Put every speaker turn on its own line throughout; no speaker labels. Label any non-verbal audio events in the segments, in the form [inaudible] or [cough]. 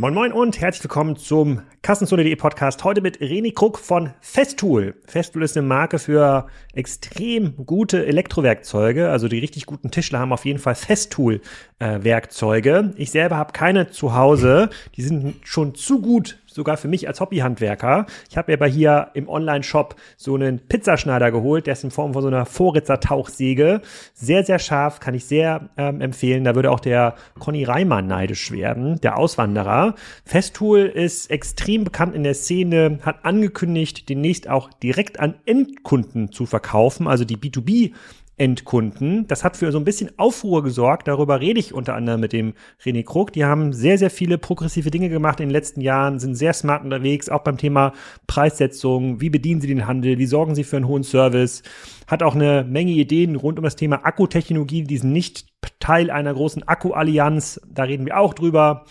Moin Moin und herzlich willkommen zum Kassenzone.de Podcast. Heute mit René Krug von Festool. Festool ist eine Marke für extrem gute Elektrowerkzeuge. Also die richtig guten Tischler haben auf jeden Fall Festool äh. Ich selber habe keine zu Hause. Die sind schon zu gut sogar für mich als Hobbyhandwerker. Ich habe mir aber hier im Online-Shop so einen Pizzaschneider geholt, der ist in Form von so einer Vorritzer-Tauchsäge. Sehr, sehr scharf, kann ich sehr ähm, empfehlen. Da würde auch der Conny Reimann neidisch werden, der Auswanderer. Festool ist extrem bekannt in der Szene, hat angekündigt, demnächst auch direkt an Endkunden zu verkaufen, also die B2B Endkunden. Das hat für so ein bisschen Aufruhr gesorgt. Darüber rede ich unter anderem mit dem René Krug. Die haben sehr, sehr viele progressive Dinge gemacht in den letzten Jahren, sind sehr smart unterwegs, auch beim Thema Preissetzung. Wie bedienen sie den Handel? Wie sorgen sie für einen hohen Service? Hat auch eine Menge Ideen rund um das Thema Akkutechnologie. Die sind nicht Teil einer großen Akku-Allianz. Da reden wir auch drüber.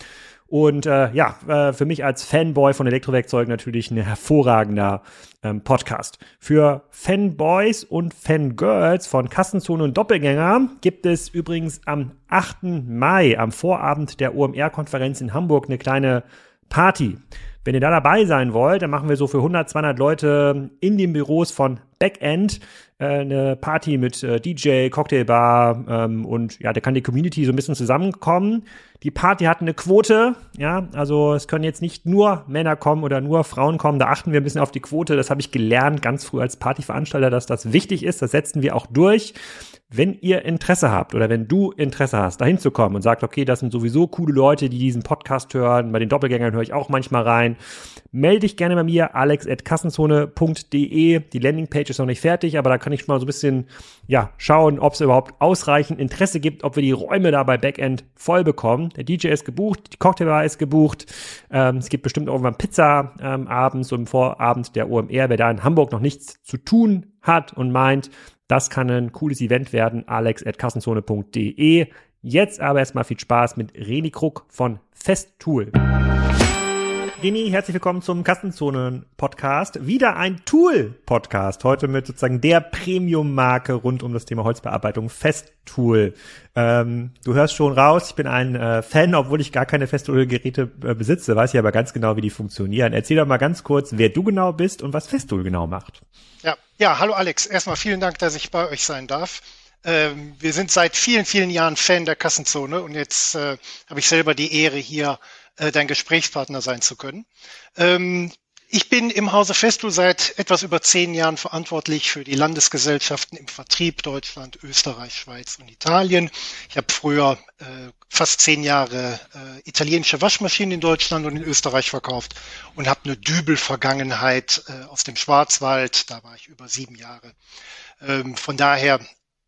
Und äh, ja, äh, für mich als Fanboy von Elektrowerkzeugen natürlich ein hervorragender ähm, Podcast. Für Fanboys und Fangirls von Kassenzone und Doppelgänger gibt es übrigens am 8. Mai, am Vorabend der OMR-Konferenz in Hamburg, eine kleine Party. Wenn ihr da dabei sein wollt, dann machen wir so für 100, 200 Leute in den Büros von Backend äh, eine Party mit äh, DJ, Cocktailbar ähm, und ja, da kann die Community so ein bisschen zusammenkommen. Die Party hat eine Quote, ja, also es können jetzt nicht nur Männer kommen oder nur Frauen kommen, da achten wir ein bisschen auf die Quote. Das habe ich gelernt ganz früh als Partyveranstalter, dass das wichtig ist. Das setzen wir auch durch. Wenn ihr Interesse habt oder wenn du Interesse hast, dahin zu kommen und sagt, okay, das sind sowieso coole Leute, die diesen Podcast hören, bei den Doppelgängern höre ich auch manchmal rein, melde dich gerne bei mir, alex.kassenzone.de. Die Landingpage ist noch nicht fertig, aber da kann ich schon mal so ein bisschen, ja, schauen, ob es überhaupt ausreichend Interesse gibt, ob wir die Räume da bei Backend voll bekommen. Der DJ ist gebucht, die Cocktailbar ist gebucht. Ähm, es gibt bestimmt irgendwann Pizza ähm, abends und im Vorabend der OMR. Wer da in Hamburg noch nichts zu tun hat und meint, das kann ein cooles Event werden. alex.kassenzone.de. Jetzt aber erstmal viel Spaß mit Reni Krug von Festool. Reni, herzlich willkommen zum Kassenzonen-Podcast. Wieder ein Tool-Podcast. Heute mit sozusagen der Premium-Marke rund um das Thema Holzbearbeitung Festool. Ähm, du hörst schon raus, ich bin ein äh, Fan, obwohl ich gar keine Festool-Geräte äh, besitze, weiß ich aber ganz genau, wie die funktionieren. Erzähl doch mal ganz kurz, wer du genau bist und was Festool genau macht.
Ja, ja, hallo Alex. Erstmal vielen Dank, dass ich bei euch sein darf. Ähm, wir sind seit vielen, vielen Jahren Fan der Kassenzone und jetzt äh, habe ich selber die Ehre, hier äh, dein Gesprächspartner sein zu können. Ähm, ich bin im Hause Festo seit etwas über zehn Jahren verantwortlich für die Landesgesellschaften im Vertrieb Deutschland, Österreich, Schweiz und Italien. Ich habe früher äh, fast zehn Jahre äh, italienische Waschmaschinen in Deutschland und in Österreich verkauft und habe eine Dübel-Vergangenheit äh, aus dem Schwarzwald. Da war ich über sieben Jahre. Ähm, von daher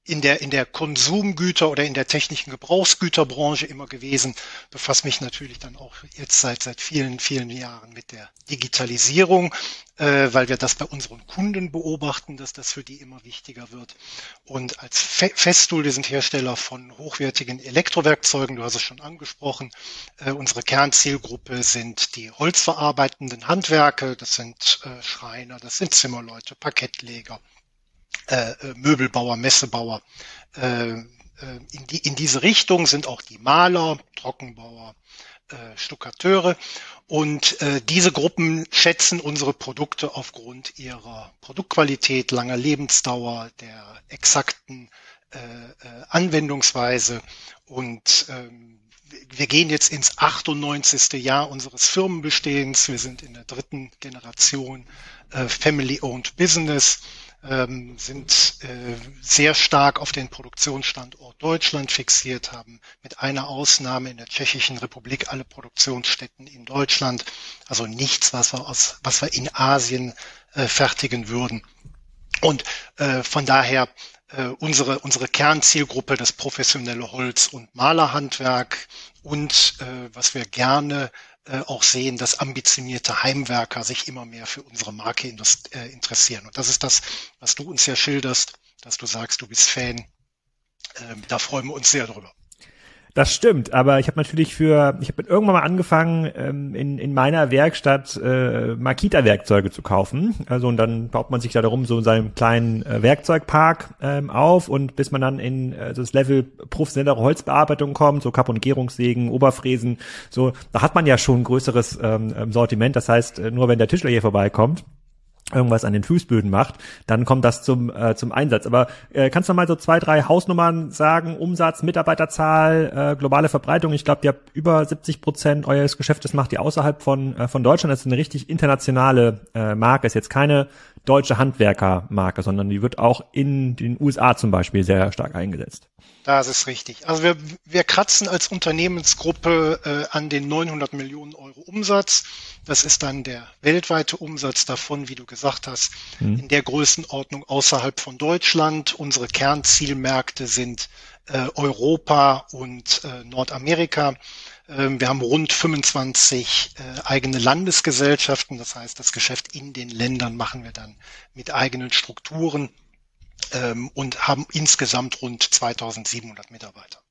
in der, in der Konsumgüter- oder in der technischen Gebrauchsgüterbranche immer gewesen, befasse mich natürlich dann auch jetzt seit, seit vielen, vielen Jahren mit der Digitalisierung, äh, weil wir das bei unseren Kunden beobachten, dass das für die immer wichtiger wird. Und als Fe Festool, wir sind Hersteller von hochwertigen Elektrowerkzeugen, du hast es schon angesprochen, äh, unsere Kernzielgruppe sind die holzverarbeitenden Handwerke, das sind äh, Schreiner, das sind Zimmerleute, Parkettleger, äh, äh, Möbelbauer, Messebauer. Äh, äh, in, die, in diese Richtung sind auch die Maler, Trockenbauer, äh, Stuckateure. Und äh, diese Gruppen schätzen unsere Produkte aufgrund ihrer Produktqualität, langer Lebensdauer, der exakten äh, äh, Anwendungsweise. Und ähm, wir gehen jetzt ins 98. Jahr unseres Firmenbestehens. Wir sind in der dritten Generation äh, Family-Owned Business ähm, sind äh, sehr stark auf den Produktionsstandort Deutschland fixiert, haben mit einer Ausnahme in der Tschechischen Republik alle Produktionsstätten in Deutschland, also nichts, was wir, aus, was wir in Asien äh, fertigen würden. Und äh, von daher äh, unsere, unsere Kernzielgruppe, das professionelle Holz- und Malerhandwerk und äh, was wir gerne auch sehen, dass ambitionierte Heimwerker sich immer mehr für unsere Marke äh, interessieren. Und das ist das, was du uns ja schilderst, dass du sagst, du bist Fan. Ähm, da freuen wir uns sehr drüber.
Das stimmt, aber ich habe natürlich für, ich habe irgendwann mal angefangen, ähm, in, in meiner Werkstatt äh, Makita-Werkzeuge zu kaufen. Also und dann baut man sich da darum so in seinem kleinen äh, Werkzeugpark ähm, auf und bis man dann in äh, das Level professionellere Holzbearbeitung kommt, so Carbonierungssägen, Oberfräsen, so, da hat man ja schon ein größeres ähm, ähm Sortiment. Das heißt, äh, nur wenn der Tischler hier vorbeikommt, irgendwas an den Fußböden macht, dann kommt das zum äh, zum Einsatz. Aber äh, kannst du mal so zwei, drei Hausnummern sagen? Umsatz, Mitarbeiterzahl, äh, globale Verbreitung. Ich glaube, ihr habt über 70 Prozent eures Geschäftes macht ihr außerhalb von äh, von Deutschland. Das ist eine richtig internationale äh, Marke. Ist jetzt keine deutsche Handwerkermarke, sondern die wird auch in den USA zum Beispiel sehr stark eingesetzt.
Das ist richtig. Also wir, wir kratzen als Unternehmensgruppe äh, an den 900 Millionen Euro Umsatz. Das ist dann der weltweite Umsatz davon, wie du gesagt hast, mhm. in der Größenordnung außerhalb von Deutschland. Unsere Kernzielmärkte sind äh, Europa und äh, Nordamerika. Ähm, wir haben rund 25 äh, eigene Landesgesellschaften. Das heißt, das Geschäft in den Ländern machen wir dann mit eigenen Strukturen ähm, und haben insgesamt rund 2700 Mitarbeiter.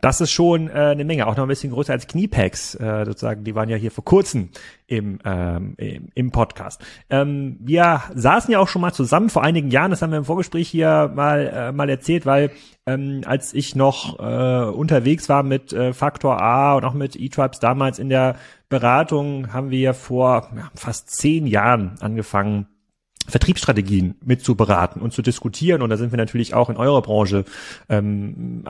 Das ist schon äh, eine Menge, auch noch ein bisschen größer als Kniepacks, äh, sozusagen. Die waren ja hier vor kurzem im, ähm, im, Podcast. Ähm, wir saßen ja auch schon mal zusammen vor einigen Jahren, das haben wir im Vorgespräch hier mal, äh, mal erzählt, weil ähm, als ich noch äh, unterwegs war mit äh, Faktor A und auch mit E-Tribes damals in der Beratung, haben wir vor ja, fast zehn Jahren angefangen, Vertriebsstrategien mit zu beraten und zu diskutieren. Und da sind wir natürlich auch in eurer Branche ähm,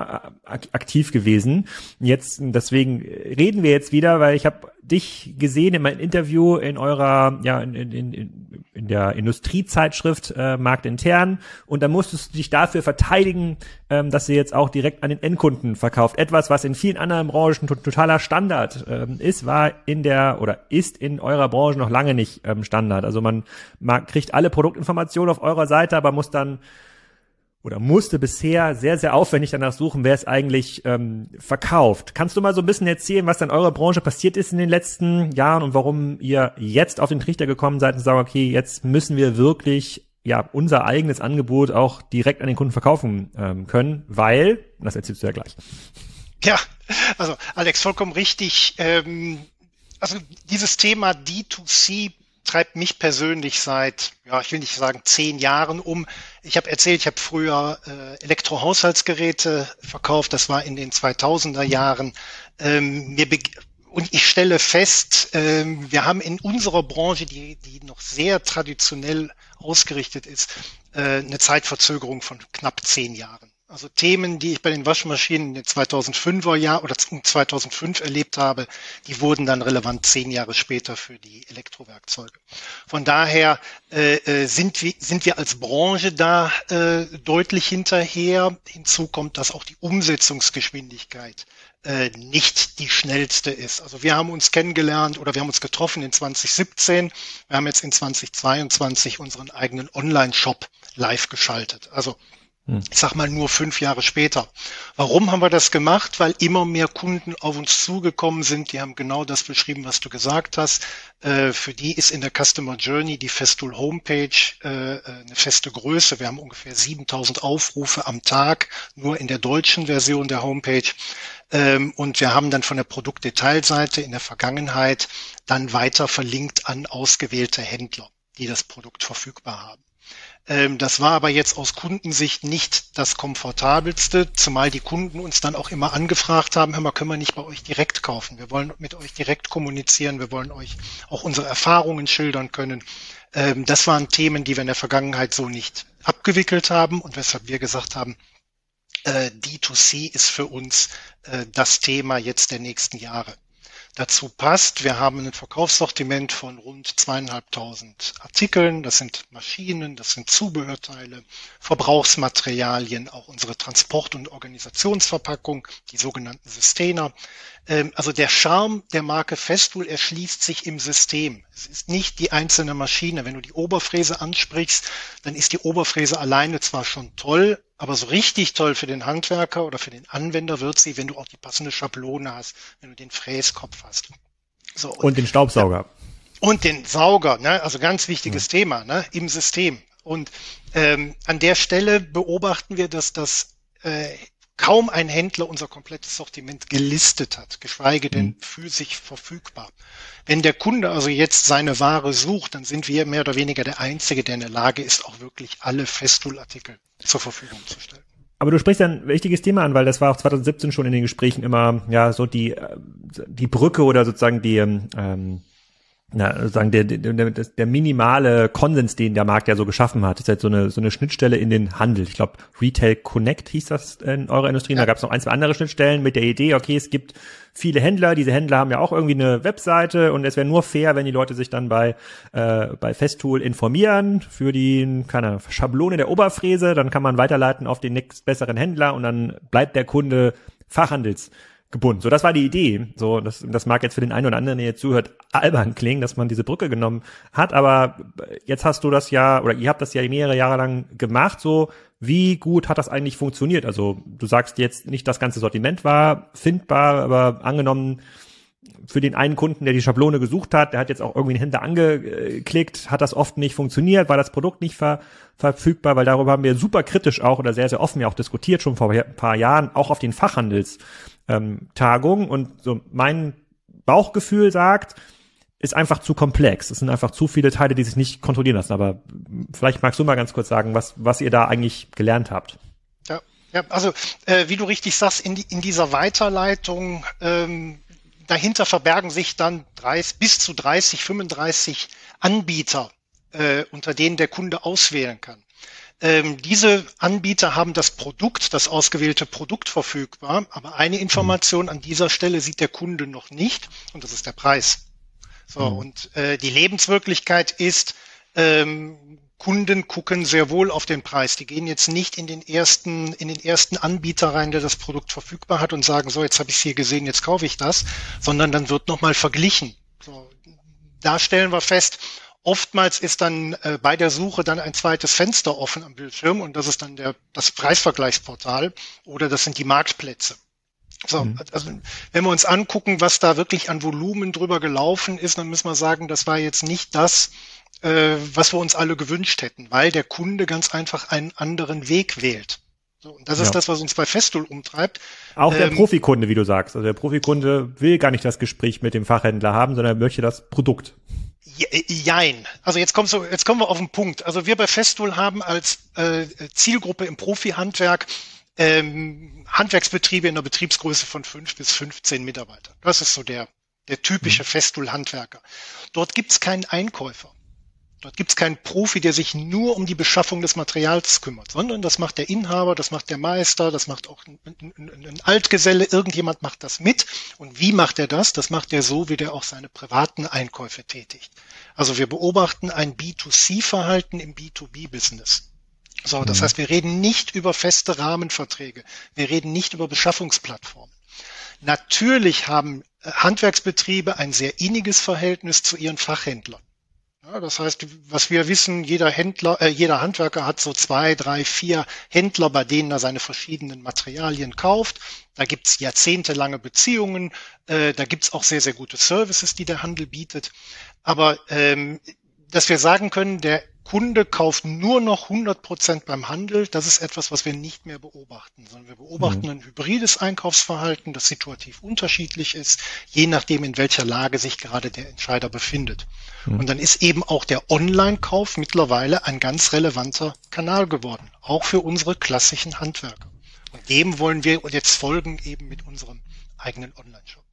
aktiv gewesen. Jetzt deswegen reden wir jetzt wieder, weil ich habe dich gesehen in meinem Interview in eurer, ja, in, in, in, in der Industriezeitschrift äh, Markt intern und da musstest du dich dafür verteidigen, ähm, dass ihr jetzt auch direkt an den Endkunden verkauft. Etwas, was in vielen anderen Branchen totaler Standard ähm, ist, war in der oder ist in eurer Branche noch lange nicht ähm, Standard. Also man, man kriegt alle Produktinformationen auf eurer Seite, aber muss dann oder musste bisher sehr, sehr aufwendig danach suchen, wer es eigentlich ähm, verkauft. Kannst du mal so ein bisschen erzählen, was in eurer Branche passiert ist in den letzten Jahren und warum ihr jetzt auf den Trichter gekommen seid und sagen, okay, jetzt müssen wir wirklich ja unser eigenes Angebot auch direkt an den Kunden verkaufen ähm, können, weil, das erzählst du ja gleich.
Ja, also Alex, vollkommen richtig. Ähm, also dieses Thema D2C treibt mich persönlich seit, ja, ich will nicht sagen zehn Jahren um. Ich habe erzählt, ich habe früher äh, Elektrohaushaltsgeräte verkauft, das war in den 2000er Jahren. Ähm, mir und ich stelle fest, ähm, wir haben in unserer Branche, die, die noch sehr traditionell ausgerichtet ist, äh, eine Zeitverzögerung von knapp zehn Jahren. Also Themen, die ich bei den Waschmaschinen in den 2005er Jahr oder 2005 erlebt habe, die wurden dann relevant zehn Jahre später für die Elektrowerkzeuge. Von daher äh, äh, sind, wir, sind wir als Branche da äh, deutlich hinterher. Hinzu kommt, dass auch die Umsetzungsgeschwindigkeit äh, nicht die schnellste ist. Also wir haben uns kennengelernt oder wir haben uns getroffen in 2017. Wir haben jetzt in 2022 unseren eigenen Online-Shop live geschaltet. Also. Ich sag mal nur fünf Jahre später. Warum haben wir das gemacht? Weil immer mehr Kunden auf uns zugekommen sind, die haben genau das beschrieben, was du gesagt hast. Äh, für die ist in der Customer Journey die Festool Homepage äh, äh eine feste Größe. Wir haben ungefähr 7000 Aufrufe am Tag, nur in der deutschen Version der Homepage. Ähm, und wir haben dann von der Produktdetailseite in der Vergangenheit dann weiter verlinkt an ausgewählte Händler, die das Produkt verfügbar haben. Ähm, das war aber jetzt aus Kundensicht nicht das komfortabelste, zumal die Kunden uns dann auch immer angefragt haben, hör mal, können wir nicht bei euch direkt kaufen? Wir wollen mit euch direkt kommunizieren, wir wollen euch auch unsere Erfahrungen schildern können. Ähm, das waren Themen, die wir in der Vergangenheit so nicht abgewickelt haben und weshalb wir gesagt haben, äh, D2C ist für uns äh, das Thema jetzt der nächsten Jahre dazu passt. Wir haben ein Verkaufssortiment von rund zweieinhalbtausend Artikeln. Das sind Maschinen, das sind Zubehörteile, Verbrauchsmaterialien, auch unsere Transport- und Organisationsverpackung, die sogenannten Sustainer. Ähm, also der Charme der Marke Festool erschließt sich im System. Es ist nicht die einzelne Maschine. Wenn du die Oberfräse ansprichst, dann ist die Oberfräse alleine zwar schon toll, aber so richtig toll für den Handwerker oder für den Anwender wird sie, wenn du auch die passende Schablone hast, wenn du den Fräskopf hast.
So, und, und den Staubsauger.
Und den Sauger, ne? also ganz wichtiges ja. Thema ne? im System. Und ähm, an der Stelle beobachten wir, dass das äh, kaum ein Händler unser komplettes Sortiment gelistet hat, geschweige denn mhm. physisch verfügbar. Wenn der Kunde also jetzt seine Ware sucht, dann sind wir mehr oder weniger der Einzige, der in der Lage ist, auch wirklich alle Festool-Artikel zur Verfügung zu stellen.
Aber du sprichst ein wichtiges Thema an, weil das war auch 2017 schon in den Gesprächen immer ja so die die Brücke oder sozusagen die ähm, na, sagen der, der, der minimale Konsens, den der Markt ja so geschaffen hat, ist halt so eine so eine Schnittstelle in den Handel. Ich glaube, Retail Connect hieß das in eurer Industrie. Ja. Da gab es noch ein, zwei andere Schnittstellen mit der Idee, okay, es gibt viele Händler, diese Händler haben ja auch irgendwie eine Webseite und es wäre nur fair, wenn die Leute sich dann bei äh, bei Festool informieren für die keine Schablone der Oberfräse, dann kann man weiterleiten auf den nächst besseren Händler und dann bleibt der Kunde Fachhandels gebunden. So, das war die Idee. So, das, das mag jetzt für den einen oder anderen, der jetzt zuhört, albern klingen, dass man diese Brücke genommen hat, aber jetzt hast du das ja, oder ihr habt das ja mehrere Jahre lang gemacht, so, wie gut hat das eigentlich funktioniert? Also, du sagst jetzt nicht, das ganze Sortiment war findbar, aber angenommen, für den einen Kunden, der die Schablone gesucht hat, der hat jetzt auch irgendwie einen Händler angeklickt, hat das oft nicht funktioniert, war das Produkt nicht ver verfügbar, weil darüber haben wir super kritisch auch oder sehr, sehr offen ja auch diskutiert, schon vor ein paar Jahren, auch auf den Fachhandels ähm, Tagung und so mein Bauchgefühl sagt, ist einfach zu komplex. Es sind einfach zu viele Teile, die sich nicht kontrollieren lassen. Aber vielleicht magst du mal ganz kurz sagen, was, was ihr da eigentlich gelernt habt.
Ja, ja also äh, wie du richtig sagst, in, die, in dieser Weiterleitung ähm, dahinter verbergen sich dann 30, bis zu 30, 35 Anbieter, äh, unter denen der Kunde auswählen kann. Ähm, diese Anbieter haben das Produkt, das ausgewählte Produkt verfügbar, aber eine Information an dieser Stelle sieht der Kunde noch nicht und das ist der Preis. So, mhm. und äh, die Lebenswirklichkeit ist, ähm, Kunden gucken sehr wohl auf den Preis. Die gehen jetzt nicht in den ersten, in den ersten Anbieter rein, der das Produkt verfügbar hat und sagen, so, jetzt habe ich es hier gesehen, jetzt kaufe ich das, sondern dann wird nochmal verglichen. So, da stellen wir fest, Oftmals ist dann äh, bei der Suche dann ein zweites Fenster offen am Bildschirm und das ist dann der, das Preisvergleichsportal oder das sind die Marktplätze. So, mhm. also wenn wir uns angucken, was da wirklich an Volumen drüber gelaufen ist, dann müssen wir sagen, das war jetzt nicht das, äh, was wir uns alle gewünscht hätten, weil der Kunde ganz einfach einen anderen Weg wählt. So, und das ist ja. das, was uns bei Festool umtreibt.
Auch der ähm, Profikunde, wie du sagst. Also der Profikunde will gar nicht das Gespräch mit dem Fachhändler haben, sondern er möchte das Produkt.
Jein. Also jetzt kommst du, jetzt kommen wir auf den Punkt. Also wir bei Festool haben als äh, Zielgruppe im Profi-Handwerk ähm, Handwerksbetriebe in der Betriebsgröße von fünf bis 15 Mitarbeitern. Das ist so der, der typische mhm. Festool-Handwerker. Dort gibt's keinen Einkäufer. Dort gibt es keinen Profi, der sich nur um die Beschaffung des Materials kümmert, sondern das macht der Inhaber, das macht der Meister, das macht auch ein, ein, ein, Altgeselle, irgendjemand macht das mit. Und wie macht er das? Das macht er so, wie der auch seine privaten Einkäufe tätigt. Also wir beobachten ein B2C-Verhalten im B2B-Business. So, das mhm. heißt, wir reden nicht über feste Rahmenverträge. Wir reden nicht über Beschaffungsplattformen. Natürlich haben äh, Handwerksbetriebe ein sehr inniges Verhältnis zu ihren Fachhändlern. Ja, das heißt, was wir wissen, jeder Händler, äh, jeder Handwerker hat so zwei, drei, vier Händler, bei denen er seine verschiedenen Materialien kauft. Da gibt's jahrzehntelange Beziehungen, äh, da gibt's auch sehr, sehr gute Services, die der Handel bietet. Aber ähm, dass wir sagen können, der Kunde kauft nur noch 100 Prozent beim Handel, das ist etwas, was wir nicht mehr beobachten, sondern wir beobachten mhm. ein hybrides Einkaufsverhalten, das situativ unterschiedlich ist, je nachdem, in welcher Lage sich gerade der Entscheider befindet. Mhm. Und dann ist eben auch der Online-Kauf mittlerweile ein ganz relevanter Kanal geworden, auch für unsere klassischen Handwerker. Und dem wollen wir jetzt folgen eben mit unserem eigenen Online-Shop.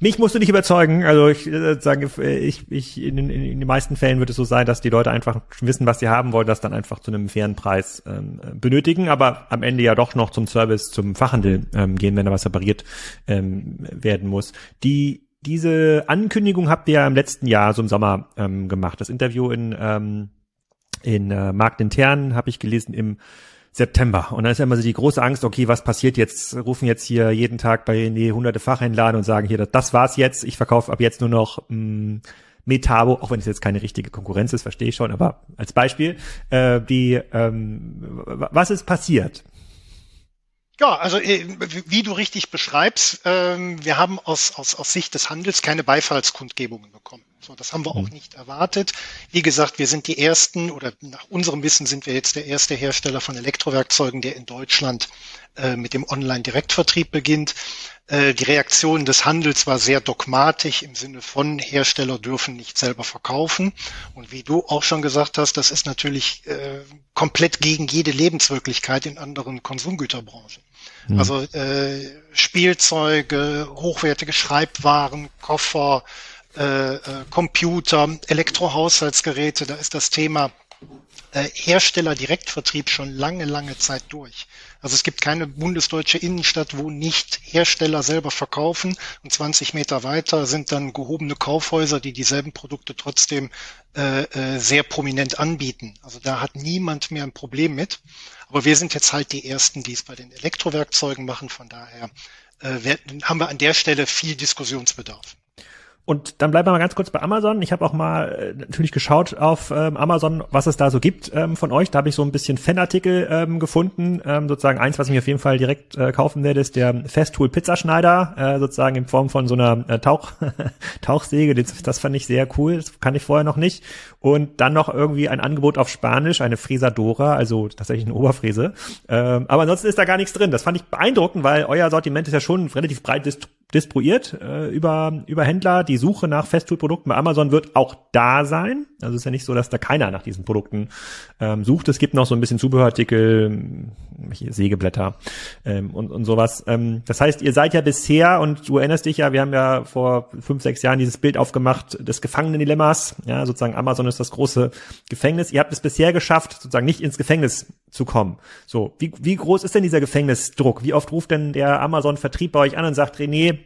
Mich musst du nicht überzeugen. Also ich äh, sage, äh, ich, ich in, in, in den meisten Fällen wird es so sein, dass die Leute einfach wissen, was sie haben wollen, das dann einfach zu einem fairen Preis ähm, benötigen, aber am Ende ja doch noch zum Service, zum Fachhandel ähm, gehen, wenn da was repariert ähm, werden muss. Die diese Ankündigung habt ihr ja im letzten Jahr, so im Sommer, ähm, gemacht. Das Interview in ähm, in äh, Marktintern habe ich gelesen im September. Und dann ist ja immer so die große Angst, okay, was passiert jetzt? Rufen jetzt hier jeden Tag bei nee, hunderte Fachhändler an und sagen hier, das war's jetzt, ich verkaufe ab jetzt nur noch mh, mm, Metabo, auch wenn es jetzt keine richtige Konkurrenz ist, verstehe ich schon, aber als Beispiel, äh, die, ähm, was ist passiert?
Ja, also äh, wie du richtig beschreibst, ähm, wir haben aus, aus, aus Sicht des Handels keine Beifallskundgebungen bekommen. So, das haben wir auch mhm. nicht erwartet. Wie gesagt, wir sind die ersten oder nach unserem Wissen sind wir jetzt der erste Hersteller von Elektrowerkzeugen, der in Deutschland äh, mit dem Online-Direktvertrieb beginnt. Äh, die Reaktion des Handels war sehr dogmatisch im Sinne von Hersteller dürfen nicht selber verkaufen. Und wie du auch schon gesagt hast, das ist natürlich äh, komplett gegen jede Lebenswirklichkeit in anderen Konsumgüterbranchen. Mhm. Also äh, Spielzeuge, hochwertige Schreibwaren, Koffer, äh, Computer, Elektrohaushaltsgeräte, da ist das Thema äh, Hersteller-Direktvertrieb schon lange, lange Zeit durch. Also es gibt keine bundesdeutsche Innenstadt, wo nicht Hersteller selber verkaufen und 20 Meter weiter sind dann gehobene Kaufhäuser, die dieselben Produkte trotzdem äh, äh, sehr prominent anbieten. Also da hat niemand mehr ein Problem mit. Aber wir sind jetzt halt die Ersten, die es bei den Elektrowerkzeugen machen. Von daher äh, haben wir an der Stelle viel Diskussionsbedarf.
Und dann bleiben wir mal ganz kurz bei Amazon. Ich habe auch mal äh, natürlich geschaut auf ähm, Amazon, was es da so gibt ähm, von euch. Da habe ich so ein bisschen Fanartikel ähm, gefunden. Ähm, sozusagen eins, was ich mir auf jeden Fall direkt äh, kaufen werde, ist der Festool Pizzaschneider, äh, sozusagen in Form von so einer äh, Tauch [laughs] Tauchsäge. Das, das fand ich sehr cool. Das kann ich vorher noch nicht. Und dann noch irgendwie ein Angebot auf Spanisch, eine Fresadora, also tatsächlich eine Oberfräse. Ähm, aber ansonsten ist da gar nichts drin. Das fand ich beeindruckend, weil euer Sortiment ist ja schon relativ breit distribuiert äh, über, über Händler. Die Suche nach Festool-Produkten bei Amazon wird auch da sein. Also ist ja nicht so, dass da keiner nach diesen Produkten ähm, sucht. Es gibt noch so ein bisschen Zubehörartikel, Sägeblätter ähm, und, und sowas. Ähm, das heißt, ihr seid ja bisher, und du erinnerst dich ja, wir haben ja vor fünf, sechs Jahren dieses Bild aufgemacht des Gefangenen-Dilemmas. Ja, sozusagen Amazon ist das große Gefängnis. Ihr habt es bisher geschafft, sozusagen nicht ins Gefängnis zu kommen. So, wie, wie groß ist denn dieser Gefängnisdruck? Wie oft ruft denn der Amazon-Vertrieb bei euch an und sagt, René,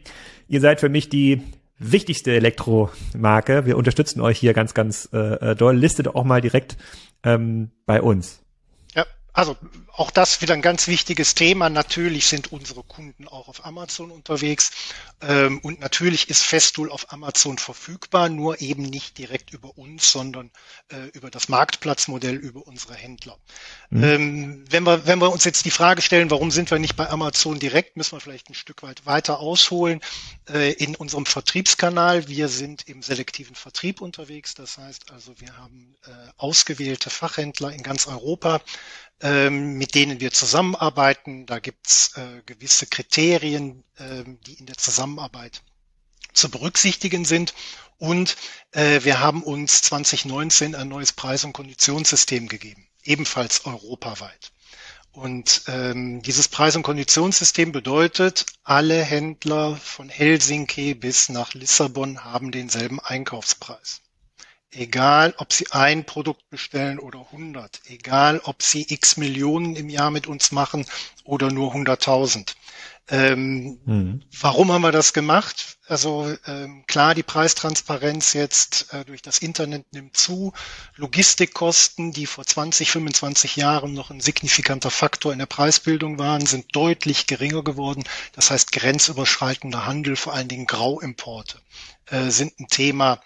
ihr seid für mich die wichtigste Elektromarke. Wir unterstützen euch hier ganz, ganz äh, äh doll. Listet auch mal direkt ähm, bei uns.
Ja, also auch das wieder ein ganz wichtiges Thema. Natürlich sind unsere Kunden auch auf Amazon unterwegs ähm, und natürlich ist Festool auf Amazon verfügbar, nur eben nicht direkt über uns, sondern äh, über das Marktplatzmodell, über unsere Händler. Mhm. Ähm, wenn, wir, wenn wir uns jetzt die Frage stellen, warum sind wir nicht bei Amazon direkt, müssen wir vielleicht ein Stück weit weiter ausholen. Äh, in unserem Vertriebskanal, wir sind im selektiven Vertrieb unterwegs, das heißt also, wir haben äh, ausgewählte Fachhändler in ganz Europa, ähm, mit denen wir zusammenarbeiten. Da gibt's äh, gewisse Kriterien, äh, die in der Zusammenarbeit zu berücksichtigen sind. Und äh, wir haben uns 2019 ein neues Preis- und Konditionssystem gegeben, ebenfalls europaweit. Und ähm, dieses Preis- und Konditionssystem bedeutet, alle Händler von Helsinki bis nach Lissabon haben denselben Einkaufspreis. Egal, ob Sie ein Produkt bestellen oder 100, egal, ob Sie x Millionen im Jahr mit uns machen oder nur 100.000. Ähm, mhm. Warum haben wir das gemacht? Also ähm, klar, die Preistransparenz jetzt äh, durch das Internet nimmt zu. Logistikkosten, die vor 20, 25 Jahren noch ein signifikanter Faktor in der Preisbildung waren, sind deutlich geringer geworden. Das heißt, grenzüberschreitender Handel, vor allen Dingen Grauimporte, äh, sind ein Thema,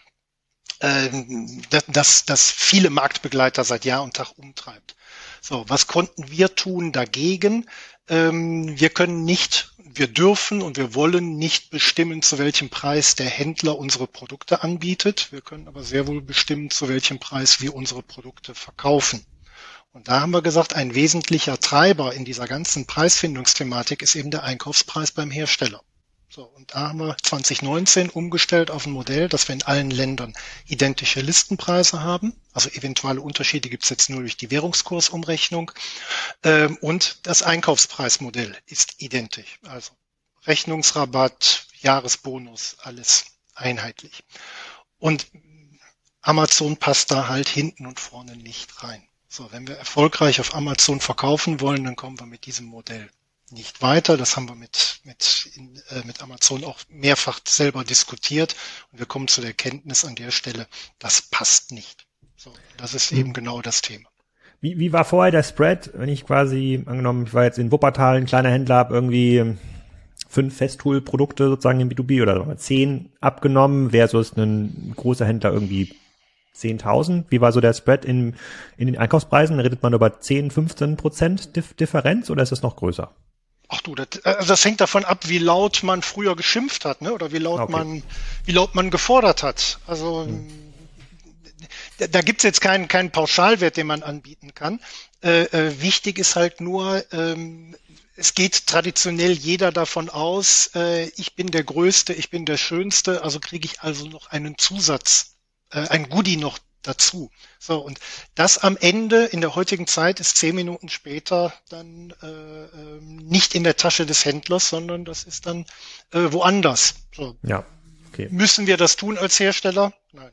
das, das viele Marktbegleiter seit Jahr und Tag umtreibt. So, was konnten wir tun dagegen? Ähm, wir können nicht, wir dürfen und wir wollen nicht bestimmen, zu welchem Preis der Händler unsere Produkte anbietet. Wir können aber sehr wohl bestimmen, zu welchem Preis wir unsere Produkte verkaufen. Und da haben wir gesagt, ein wesentlicher Treiber in dieser ganzen Preisfindungsthematik ist eben der Einkaufspreis beim Hersteller. So, und da haben wir 2019 umgestellt auf ein Modell, dass wir in allen Ländern identische Listenpreise haben. Also eventuelle Unterschiede gibt es jetzt nur durch die Währungskursumrechnung. Ähm, und das Einkaufspreismodell ist identisch. Also Rechnungsrabatt, Jahresbonus, alles einheitlich. Und Amazon passt da halt hinten und vorne nicht rein. So, wenn wir erfolgreich auf Amazon verkaufen wollen, dann kommen wir mit diesem Modell nicht weiter. Das haben wir mit, mit, äh, mit Amazon auch mehrfach selber diskutiert. Und wir kommen zu der Kenntnis an der Stelle, das passt nicht. So, das ist mhm. eben genau das Thema.
Wie, wie war vorher der Spread, wenn ich quasi, angenommen, ich war jetzt in Wuppertal, ein kleiner Händler, habe irgendwie fünf Festool-Produkte sozusagen im B2B oder zehn abgenommen versus ein großer Händler irgendwie 10.000. Wie war so der Spread in, in den Einkaufspreisen? Redet man über 10, 15 Prozent Differenz oder ist es noch größer?
Ach du, das, also das hängt davon ab, wie laut man früher geschimpft hat, ne? Oder wie laut okay. man, wie laut man gefordert hat. Also hm. da, da gibt's jetzt keinen, keinen Pauschalwert, den man anbieten kann. Äh, äh, wichtig ist halt nur, ähm, es geht traditionell jeder davon aus, äh, ich bin der Größte, ich bin der Schönste, also kriege ich also noch einen Zusatz, äh, ein Goodie noch dazu. So, und das am Ende in der heutigen Zeit ist zehn Minuten später dann äh, ähm, nicht in der Tasche des Händlers, sondern das ist dann äh, woanders. So.
Ja. Okay.
Müssen wir das tun als Hersteller? Nein.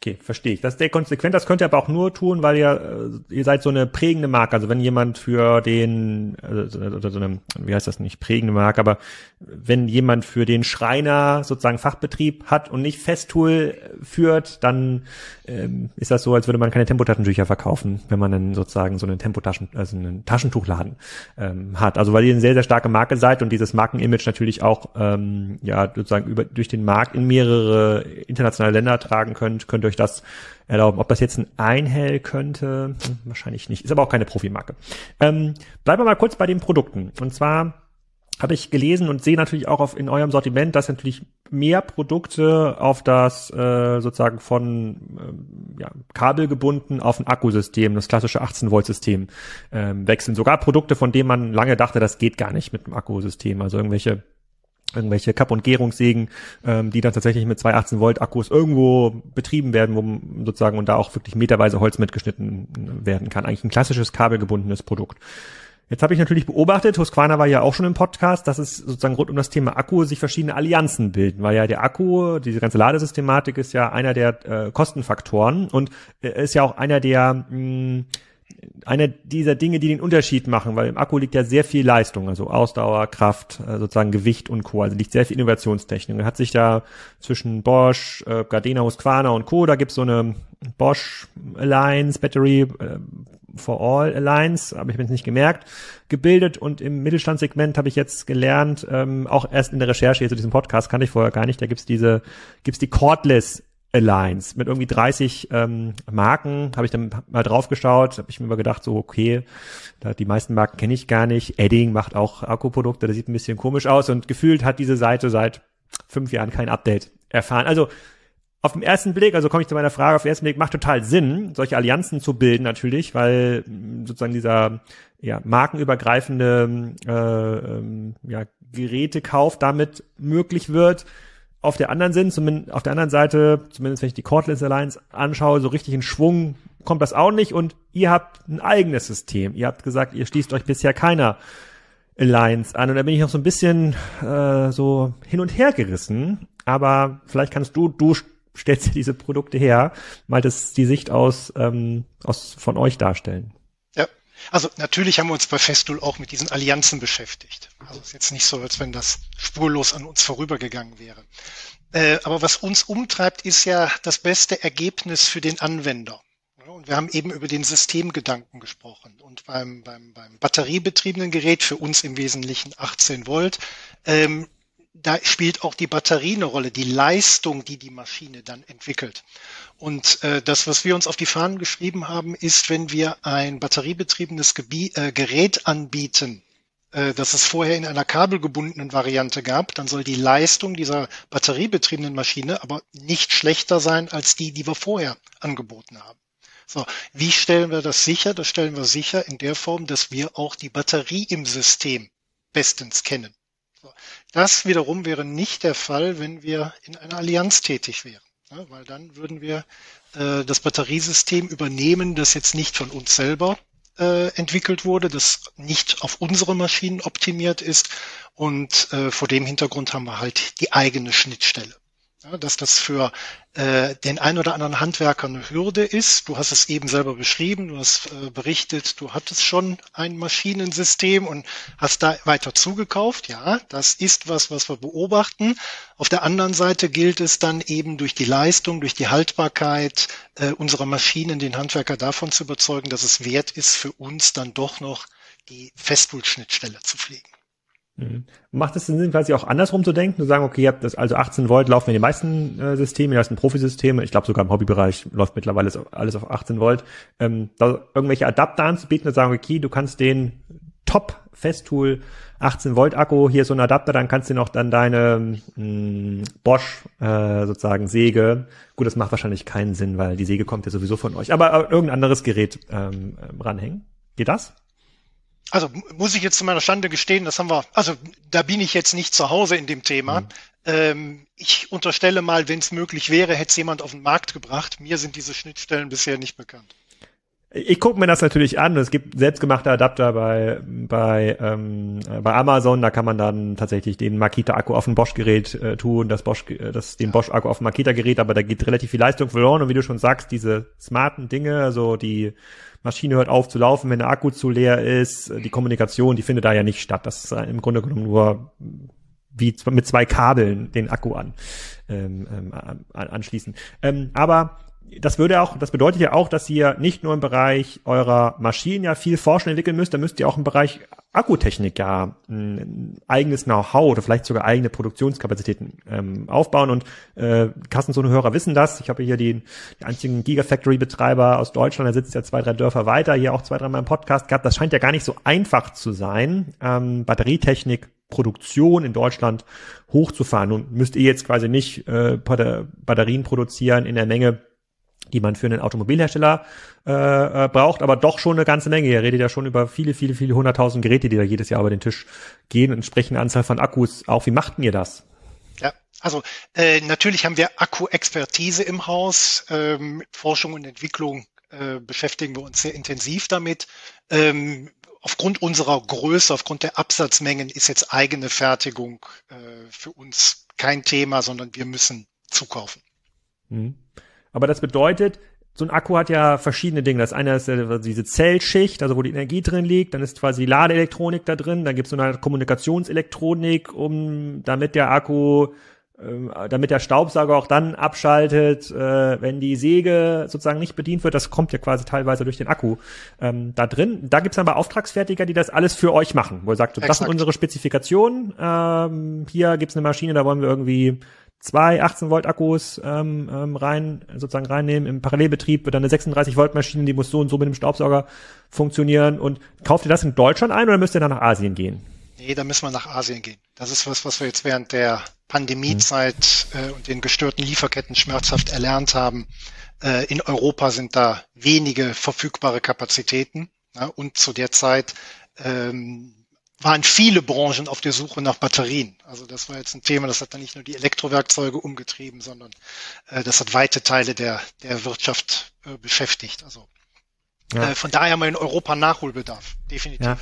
Okay, verstehe ich. Das ist sehr konsequent. Das könnt ihr aber auch nur tun, weil ihr, äh, ihr seid so eine prägende Marke. Also wenn jemand für den, also, oder so eine, wie heißt das nicht, prägende Marke, aber wenn jemand für den Schreiner sozusagen Fachbetrieb hat und nicht Festool führt, dann ähm, ist das so, als würde man keine Tempotaschentücher verkaufen, wenn man dann sozusagen so einen Tempotaschen, also einen Taschentuchladen ähm, hat. Also weil ihr eine sehr, sehr starke Marke seid und dieses Markenimage natürlich auch ähm, ja sozusagen über durch den Markt in mehrere internationale Länder tragen könnt, könnt ihr euch das erlauben. Ob das jetzt ein Einhell könnte, hm, wahrscheinlich nicht. Ist aber auch keine Profimarke. Ähm, bleiben wir mal kurz bei den Produkten. Und zwar habe ich gelesen und sehe natürlich auch auf in eurem Sortiment, dass natürlich mehr Produkte auf das äh, sozusagen von ähm, ja, Kabel gebunden auf ein Akkusystem, das klassische 18 Volt System ähm, wechseln. Sogar Produkte, von denen man lange dachte, das geht gar nicht mit dem Akkusystem. Also irgendwelche irgendwelche Kapp- und Gärungssägen, ähm, die dann tatsächlich mit zwei 18 Volt Akkus irgendwo betrieben werden, wo sozusagen und da auch wirklich meterweise Holz mitgeschnitten werden kann. Eigentlich ein klassisches kabelgebundenes Produkt. Jetzt habe ich natürlich beobachtet, Husqvarna war ja auch schon im Podcast, dass es sozusagen rund um das Thema Akku sich verschiedene Allianzen bilden, weil ja der Akku, diese ganze Ladesystematik ist ja einer der äh, Kostenfaktoren und äh, ist ja auch einer der mh, einer dieser Dinge, die den Unterschied machen, weil im Akku liegt ja sehr viel Leistung, also Ausdauer, Kraft, äh, sozusagen Gewicht und Co. Also liegt sehr viel Innovationstechnik. Er hat sich da zwischen Bosch, äh, Gardena, Husqvarna und Co. Da gibt's so eine Bosch Alliance Battery äh, for All Alliance, habe ich mir jetzt nicht gemerkt, gebildet und im Mittelstandssegment habe ich jetzt gelernt, ähm, auch erst in der Recherche zu diesem Podcast, kann ich vorher gar nicht, da gibt's diese, gibt's die Cordless Alliance mit irgendwie 30 ähm, Marken, habe ich dann mal drauf geschaut, habe ich mir immer gedacht, so okay, da, die meisten Marken kenne ich gar nicht. Edding macht auch Akkuprodukte, das sieht ein bisschen komisch aus und gefühlt hat diese Seite seit fünf Jahren kein Update erfahren. Also auf den ersten Blick, also komme ich zu meiner Frage, auf den ersten Blick macht total Sinn, solche Allianzen zu bilden natürlich, weil mm, sozusagen dieser ja, markenübergreifende äh, ähm, ja, Gerätekauf damit möglich wird. Auf der anderen Sinn, zumindest auf der anderen Seite, zumindest wenn ich die Cordless Alliance anschaue, so richtig in Schwung kommt das auch nicht und ihr habt ein eigenes System. Ihr habt gesagt, ihr schließt euch bisher keiner Alliance an und da bin ich noch so ein bisschen äh, so hin und her gerissen. Aber vielleicht kannst du, du stellst dir diese Produkte her, mal das die Sicht aus, ähm, aus von euch darstellen.
Also natürlich haben wir uns bei Festool auch mit diesen Allianzen beschäftigt. Also ist jetzt nicht so, als wenn das spurlos an uns vorübergegangen wäre. Äh, aber was uns umtreibt, ist ja das beste Ergebnis für den Anwender. Und wir haben eben über den Systemgedanken gesprochen. Und beim, beim, beim batteriebetriebenen Gerät, für uns im Wesentlichen 18 Volt, ähm, da spielt auch die Batterie eine Rolle, die Leistung, die die Maschine dann entwickelt. Und äh, das, was wir uns auf die Fahnen geschrieben haben, ist, wenn wir ein batteriebetriebenes Gebiet, äh, Gerät anbieten, äh, das es vorher in einer kabelgebundenen Variante gab, dann soll die Leistung dieser batteriebetriebenen Maschine aber nicht schlechter sein als die, die wir vorher angeboten haben. So, wie stellen wir das sicher? Das stellen wir sicher in der Form, dass wir auch die Batterie im System bestens kennen. Das wiederum wäre nicht der Fall, wenn wir in einer Allianz tätig wären, ja, weil dann würden wir äh, das Batteriesystem übernehmen, das jetzt nicht von uns selber äh, entwickelt wurde, das nicht auf unsere Maschinen optimiert ist und äh, vor dem Hintergrund haben wir halt die eigene Schnittstelle. Dass das für äh, den ein oder anderen Handwerker eine Hürde ist. Du hast es eben selber beschrieben, du hast äh, berichtet, du hattest schon ein Maschinensystem und hast da weiter zugekauft. Ja, das ist was, was wir beobachten. Auf der anderen Seite gilt es dann eben durch die Leistung, durch die Haltbarkeit äh, unserer Maschinen den Handwerker davon zu überzeugen, dass es wert ist, für uns dann doch noch die Festtool-Schnittstelle zu pflegen.
Mhm. Macht es Sinn, quasi auch andersrum zu denken, zu sagen, okay, ihr habt das also 18 Volt laufen in den meisten äh, Systemen, die meisten Profisysteme, ich glaube sogar im Hobbybereich läuft mittlerweile alles auf 18 Volt, ähm, da irgendwelche Adapter anzubieten und sagen, okay, du kannst den top Festool 18 Volt Akku, hier so ein Adapter, dann kannst du noch dann deine mh, mm, Bosch äh, sozusagen Säge. Gut, das macht wahrscheinlich keinen Sinn, weil die Säge kommt ja sowieso von euch. Aber äh, irgendein anderes Gerät ähm, ähm ranhängen. Geht das?
Also muss ich jetzt zu meiner Stande gestehen, das haben wir, also da bin ich jetzt nicht zu Hause in dem Thema. Mhm. Ähm, ich unterstelle mal, wenn es möglich wäre, hätte es jemand auf den Markt gebracht. Mir sind diese Schnittstellen bisher nicht bekannt.
Ich gucke mir das natürlich an. Es gibt selbstgemachte Adapter bei bei ähm, bei Amazon. Da kann man dann tatsächlich den Makita-Akku auf ein Bosch-Gerät äh, tun, das Bosch, äh, das den Bosch-Akku auf ein Makita-Gerät. Aber da geht relativ viel Leistung verloren. Und wie du schon sagst, diese smarten Dinge, also die Maschine hört auf zu laufen, wenn der Akku zu leer ist. Die Kommunikation, die findet da ja nicht statt. Das ist im Grunde genommen nur wie mit zwei Kabeln den Akku an ähm, ähm, anschließen. Ähm, aber das würde auch, das bedeutet ja auch, dass ihr nicht nur im Bereich eurer Maschinen ja viel forschen entwickeln müsst, da müsst ihr auch im Bereich Akkutechnik ja ein eigenes Know-how oder vielleicht sogar eigene Produktionskapazitäten ähm, aufbauen. Und äh, Kassenzone-Hörer wissen das. Ich habe hier den, den einzigen Gigafactory-Betreiber aus Deutschland, der sitzt ja zwei, drei Dörfer weiter, hier auch zwei, dreimal im Podcast gehabt. Das scheint ja gar nicht so einfach zu sein, ähm, Batterietechnik Produktion in Deutschland hochzufahren. Und müsst ihr jetzt quasi nicht äh, Batterien produzieren in der Menge, die man für einen Automobilhersteller äh, äh, braucht, aber doch schon eine ganze Menge. Ihr redet ja schon über viele, viele, viele hunderttausend Geräte, die da jedes Jahr über den Tisch gehen, entsprechende Anzahl von Akkus. Auch wie machten ihr das?
Ja, also äh, natürlich haben wir Akku-Expertise im Haus. Ähm, Forschung und Entwicklung äh, beschäftigen wir uns sehr intensiv damit. Ähm, aufgrund unserer Größe, aufgrund der Absatzmengen ist jetzt eigene Fertigung äh, für uns kein Thema, sondern wir müssen zukaufen.
Mhm. Aber das bedeutet, so ein Akku hat ja verschiedene Dinge. Das eine ist diese Zellschicht, also wo die Energie drin liegt, dann ist quasi die Ladeelektronik da drin, dann gibt es so eine Kommunikationselektronik, um damit der Akku ähm, damit der Staubsauger auch dann abschaltet, äh, wenn die Säge sozusagen nicht bedient wird. Das kommt ja quasi teilweise durch den Akku ähm, da drin. Da gibt's dann aber Auftragsfertiger, die das alles für euch machen, wo ihr sagt, Exakt. das sind unsere Spezifikationen. Ähm, hier gibt's eine Maschine, da wollen wir irgendwie zwei 18 Volt Akkus ähm, ähm, rein sozusagen reinnehmen. Im Parallelbetrieb wird dann eine 36 Volt Maschine, die muss so und so mit dem Staubsauger funktionieren. Und kauft ihr das in Deutschland ein oder müsst ihr dann nach Asien gehen?
Nee, da müssen wir nach Asien gehen. Das ist was, was wir jetzt während der Pandemiezeit mhm. äh, und den gestörten Lieferketten schmerzhaft erlernt haben. Äh, in Europa sind da wenige verfügbare Kapazitäten. Ja, und zu der Zeit ähm, waren viele Branchen auf der Suche nach Batterien. Also das war jetzt ein Thema, das hat dann nicht nur die Elektrowerkzeuge umgetrieben, sondern äh, das hat weite Teile der, der Wirtschaft äh, beschäftigt. Also ja. äh, von daher haben wir in Europa Nachholbedarf, definitiv. Ja.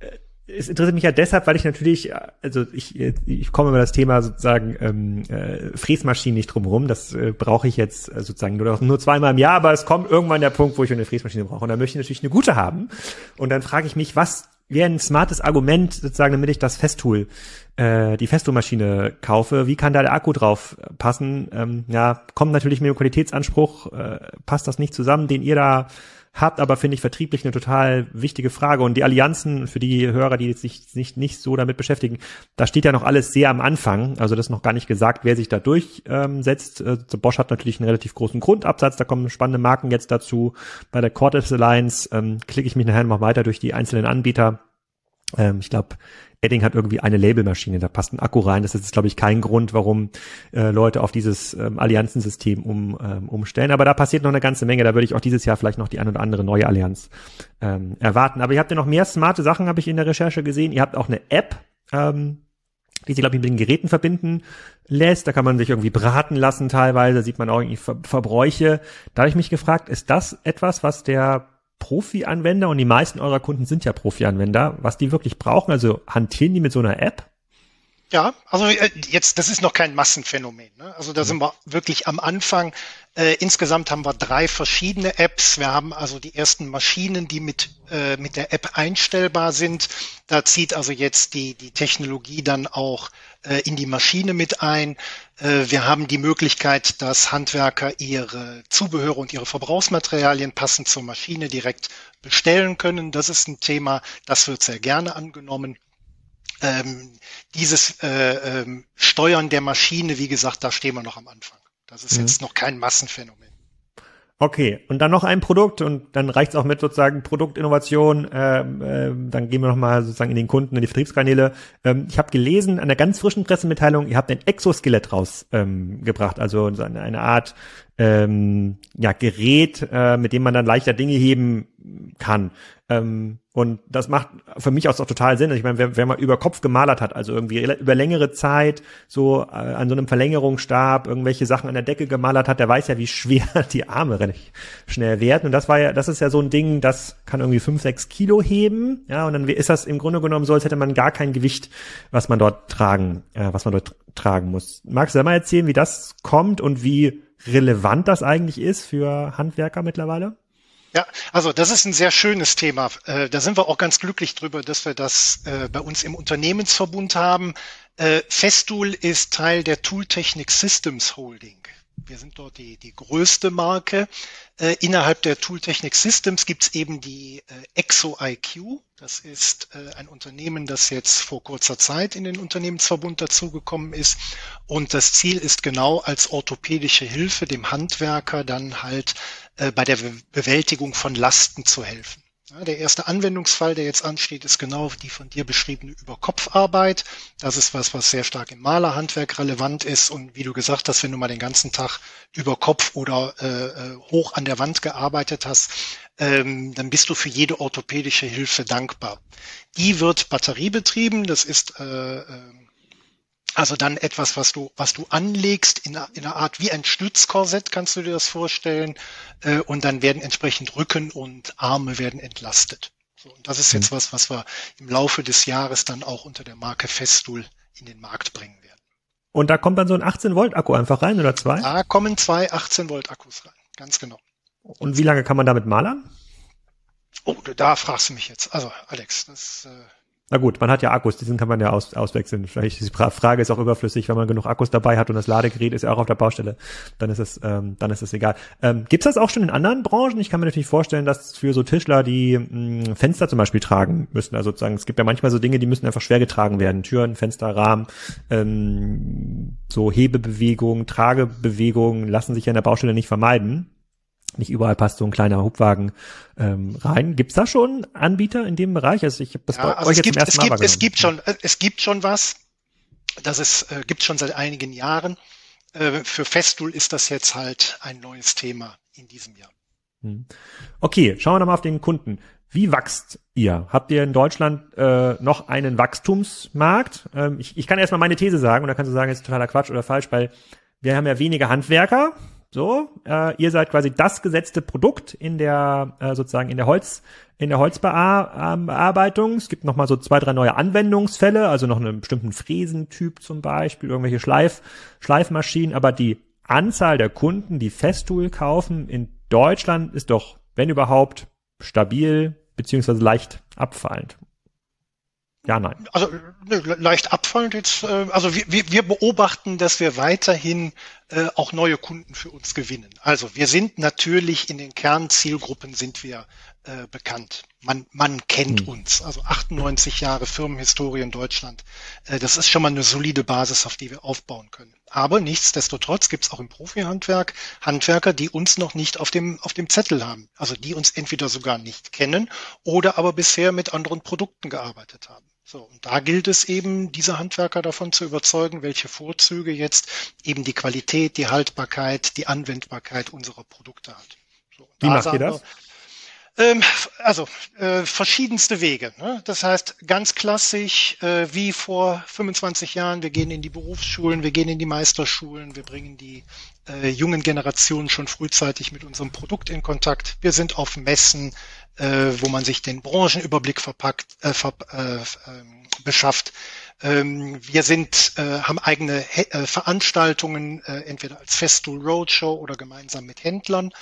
Äh, es interessiert mich ja deshalb, weil ich natürlich, also ich, ich komme über das Thema sozusagen ähm, äh, Fräsmaschinen nicht drumherum. Das äh, brauche ich jetzt äh, sozusagen nur, nur zweimal im Jahr, aber es kommt irgendwann der Punkt, wo ich eine Fräsmaschine brauche. Und da möchte ich natürlich eine gute haben. Und dann frage ich mich, was wäre ein smartes Argument, sozusagen, damit ich das Festool, äh, die Festool-Maschine kaufe. Wie kann da der Akku drauf passen? Ähm, ja, kommt natürlich mit dem Qualitätsanspruch, äh, passt das nicht zusammen, den ihr da habt, aber finde ich vertrieblich eine total wichtige Frage. Und die Allianzen, für die Hörer, die sich nicht, nicht so damit beschäftigen, da steht ja noch alles sehr am Anfang. Also das ist noch gar nicht gesagt, wer sich da durchsetzt. Ähm, äh, Bosch hat natürlich einen relativ großen Grundabsatz, da kommen spannende Marken jetzt dazu. Bei der Cortex Alliance ähm, klicke ich mich nachher noch weiter durch die einzelnen Anbieter. Ähm, ich glaube, Edding hat irgendwie eine Labelmaschine, da passt ein Akku rein. Das ist, glaube ich, kein Grund, warum äh, Leute auf dieses ähm, Allianzensystem um, ähm, umstellen. Aber da passiert noch eine ganze Menge. Da würde ich auch dieses Jahr vielleicht noch die ein oder andere neue Allianz ähm, erwarten. Aber ihr habt ja noch mehr smarte Sachen, habe ich in der Recherche gesehen. Ihr habt auch eine App, ähm, die sich, glaube ich, mit den Geräten verbinden lässt. Da kann man sich irgendwie braten lassen teilweise, sieht man auch irgendwie Ver Verbräuche. Da habe ich mich gefragt, ist das etwas, was der Profi-Anwender und die meisten eurer Kunden sind ja Profi-Anwender, was die wirklich brauchen. Also hantieren die mit so einer App?
Ja, also äh, jetzt, das ist noch kein Massenphänomen. Ne? Also da mhm. sind wir wirklich am Anfang. Äh, insgesamt haben wir drei verschiedene Apps. Wir haben also die ersten Maschinen, die mit, äh, mit der App einstellbar sind. Da zieht also jetzt die, die Technologie dann auch äh, in die Maschine mit ein. Äh, wir haben die Möglichkeit, dass Handwerker ihre Zubehöre und ihre Verbrauchsmaterialien passend zur Maschine direkt bestellen können. Das ist ein Thema, das wird sehr gerne angenommen. Ähm, dieses äh, ähm, Steuern der Maschine, wie gesagt, da stehen wir noch am Anfang. Das ist mhm. jetzt noch kein Massenphänomen.
Okay, und dann noch ein Produkt und dann reicht's auch mit sozusagen Produktinnovation. Ähm, ähm, dann gehen wir nochmal sozusagen in den Kunden, in die Vertriebskanäle. Ähm, ich habe gelesen an der ganz frischen Pressemitteilung, ihr habt ein Exoskelett rausgebracht, ähm, gebracht, also eine, eine Art ähm, ja, Gerät, äh, mit dem man dann leichter Dinge heben kann. Ähm, und das macht für mich auch total Sinn. Ich meine, wer, wer mal über Kopf gemalert hat, also irgendwie über längere Zeit so äh, an so einem Verlängerungsstab irgendwelche Sachen an der Decke gemalert hat, der weiß ja, wie schwer [laughs] die Arme schnell werden. Und das war ja, das ist ja so ein Ding, das kann irgendwie fünf, sechs Kilo heben. Ja, und dann ist das im Grunde genommen so, als hätte man gar kein Gewicht, was man dort tragen, äh, was man dort tragen muss. Magst du da mal erzählen, wie das kommt und wie relevant das eigentlich ist für Handwerker mittlerweile?
Ja, also das ist ein sehr schönes Thema. Äh, da sind wir auch ganz glücklich drüber, dass wir das äh, bei uns im Unternehmensverbund haben. Äh, Festool ist Teil der Tooltechnik Systems Holding. Wir sind dort die, die größte Marke. Äh, innerhalb der Tooltechnik Systems gibt es eben die äh, Exo IQ. Das ist äh, ein Unternehmen, das jetzt vor kurzer Zeit in den Unternehmensverbund dazugekommen ist. Und das Ziel ist genau als orthopädische Hilfe dem Handwerker dann halt äh, bei der Bewältigung von Lasten zu helfen. Der erste Anwendungsfall, der jetzt ansteht, ist genau die von dir beschriebene Überkopfarbeit. Das ist was, was sehr stark im Malerhandwerk relevant ist. Und wie du gesagt hast, wenn du mal den ganzen Tag über Kopf oder äh, äh, hoch an der Wand gearbeitet hast, ähm, dann bist du für jede orthopädische Hilfe dankbar. Die wird batteriebetrieben. Das ist äh, äh, also dann etwas, was du, was du anlegst in einer, in einer Art wie ein Stützkorsett, kannst du dir das vorstellen. Äh, und dann werden entsprechend Rücken und Arme werden entlastet. So, und das ist jetzt mhm. was, was wir im Laufe des Jahres dann auch unter der Marke Festool in den Markt bringen werden.
Und da kommt dann so ein 18 Volt Akku einfach rein oder zwei?
Da kommen zwei 18 Volt Akkus rein, ganz genau.
Und wie lange kann man damit malern?
Oh, da fragst du mich jetzt. Also Alex, das äh,
na gut, man hat ja Akkus, diesen kann man ja aus, auswechseln. Vielleicht die Frage ist auch überflüssig, wenn man genug Akkus dabei hat und das Ladegerät ist ja auch auf der Baustelle, dann ist es, ähm, dann ist es egal. Ähm, Gibt das auch schon in anderen Branchen? Ich kann mir natürlich vorstellen, dass für so Tischler, die mh, hm, Fenster zum Beispiel tragen müssen, also sozusagen, es gibt ja manchmal so Dinge, die müssen einfach schwer getragen werden. Türen, Fenster, Rahmen, ähm, so Hebebewegungen, Tragebewegungen lassen sich ja in der Baustelle nicht vermeiden nicht überall passt so ein kleiner Hubwagen ähm, rein. Gibt's da schon Anbieter in dem Bereich? Also ich habe das
ja, bei also euch jetzt gibt, es gibt, Es gibt schon, äh, es gibt schon was. Das ist, äh, gibt schon seit einigen Jahren. Äh, für Festool ist das jetzt halt ein neues Thema in diesem Jahr.
Hm. Okay, schauen wir nochmal auf den Kunden. Wie wächst ihr? Habt ihr in Deutschland äh, noch einen Wachstumsmarkt? Ähm, ich, ich kann erstmal meine These sagen und da kannst du sagen, ist totaler Quatsch oder falsch, weil wir haben ja weniger Handwerker, so, äh, ihr seid quasi das gesetzte Produkt in der äh, sozusagen in der Holz in der Holzbearbeitung. Es gibt noch mal so zwei drei neue Anwendungsfälle, also noch einen bestimmten Fräsentyp zum Beispiel, irgendwelche Schleif Schleifmaschinen. Aber die Anzahl der Kunden, die Festool kaufen in Deutschland, ist doch wenn überhaupt stabil beziehungsweise leicht abfallend.
Ja, nein. Also ne, leicht abfallend jetzt. Äh, also wir, wir beobachten, dass wir weiterhin äh, auch neue Kunden für uns gewinnen. Also wir sind natürlich in den Kernzielgruppen sind wir äh, bekannt. Man, man kennt hm. uns. Also 98 Jahre Firmenhistorie in Deutschland. Äh, das ist schon mal eine solide Basis, auf die wir aufbauen können. Aber nichtsdestotrotz gibt es auch im Profihandwerk Handwerker, die uns noch nicht auf dem, auf dem Zettel haben. Also die uns entweder sogar nicht kennen oder aber bisher mit anderen Produkten gearbeitet haben. So, und da gilt es eben, diese Handwerker davon zu überzeugen, welche Vorzüge jetzt eben die Qualität, die Haltbarkeit, die Anwendbarkeit unserer Produkte hat.
So, Wie macht ihr das?
Ähm, also äh, verschiedenste Wege. Ne? Das heißt ganz klassisch äh, wie vor 25 Jahren. Wir gehen in die Berufsschulen, wir gehen in die Meisterschulen, wir bringen die äh, jungen Generationen schon frühzeitig mit unserem Produkt in Kontakt. Wir sind auf Messen, äh, wo man sich den Branchenüberblick verpackt, äh, ver, äh, ähm, beschafft. Ähm, wir sind, äh, haben eigene äh, Veranstaltungen, äh, entweder als Festool Roadshow oder gemeinsam mit Händlern.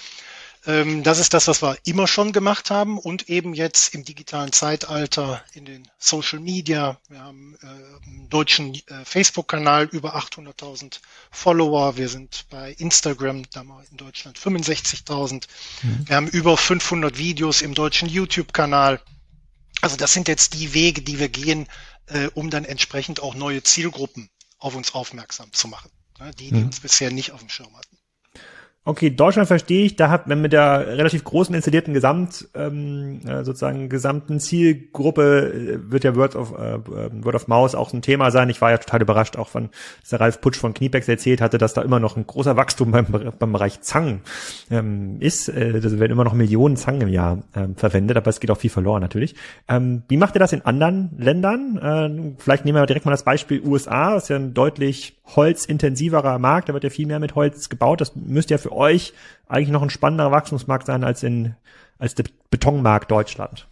Ähm, das ist das, was wir immer schon gemacht haben und eben jetzt im digitalen Zeitalter in den Social Media. Wir haben äh, einen deutschen äh, Facebook-Kanal über 800.000 Follower. Wir sind bei Instagram, da mal in Deutschland 65.000. Mhm. Wir haben über 500 Videos im deutschen YouTube-Kanal. Also das sind jetzt die Wege, die wir gehen, äh, um dann entsprechend auch neue Zielgruppen auf uns aufmerksam zu machen, ne, die, die mhm. uns bisher nicht auf dem Schirm hatten.
Okay, Deutschland verstehe ich, da hat man mit der relativ großen installierten Gesamt, ähm, äh, sozusagen gesamten Zielgruppe äh, wird ja Word of, äh, Word of Mouse auch ein Thema sein. Ich war ja total überrascht, auch von der Ralf Putsch von Kniepex erzählt hatte, dass da immer noch ein großer Wachstum beim, beim Bereich Zangen ähm, ist. Äh, das werden immer noch Millionen Zangen im Jahr ähm, verwendet, aber es geht auch viel verloren natürlich. Ähm, wie macht ihr das in anderen Ländern? Äh, vielleicht nehmen wir direkt mal das Beispiel USA, das ist ja ein deutlich holzintensiverer Markt, da wird ja viel mehr mit Holz gebaut. Das müsste ja für euch eigentlich noch ein spannenderer Wachstumsmarkt sein als in als der Betonmarkt Deutschland.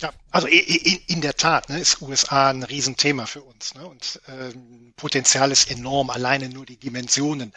Ja, also in, in der Tat ne, ist USA ein Riesenthema für uns ne, und ähm, Potenzial ist enorm, alleine nur die Dimensionen.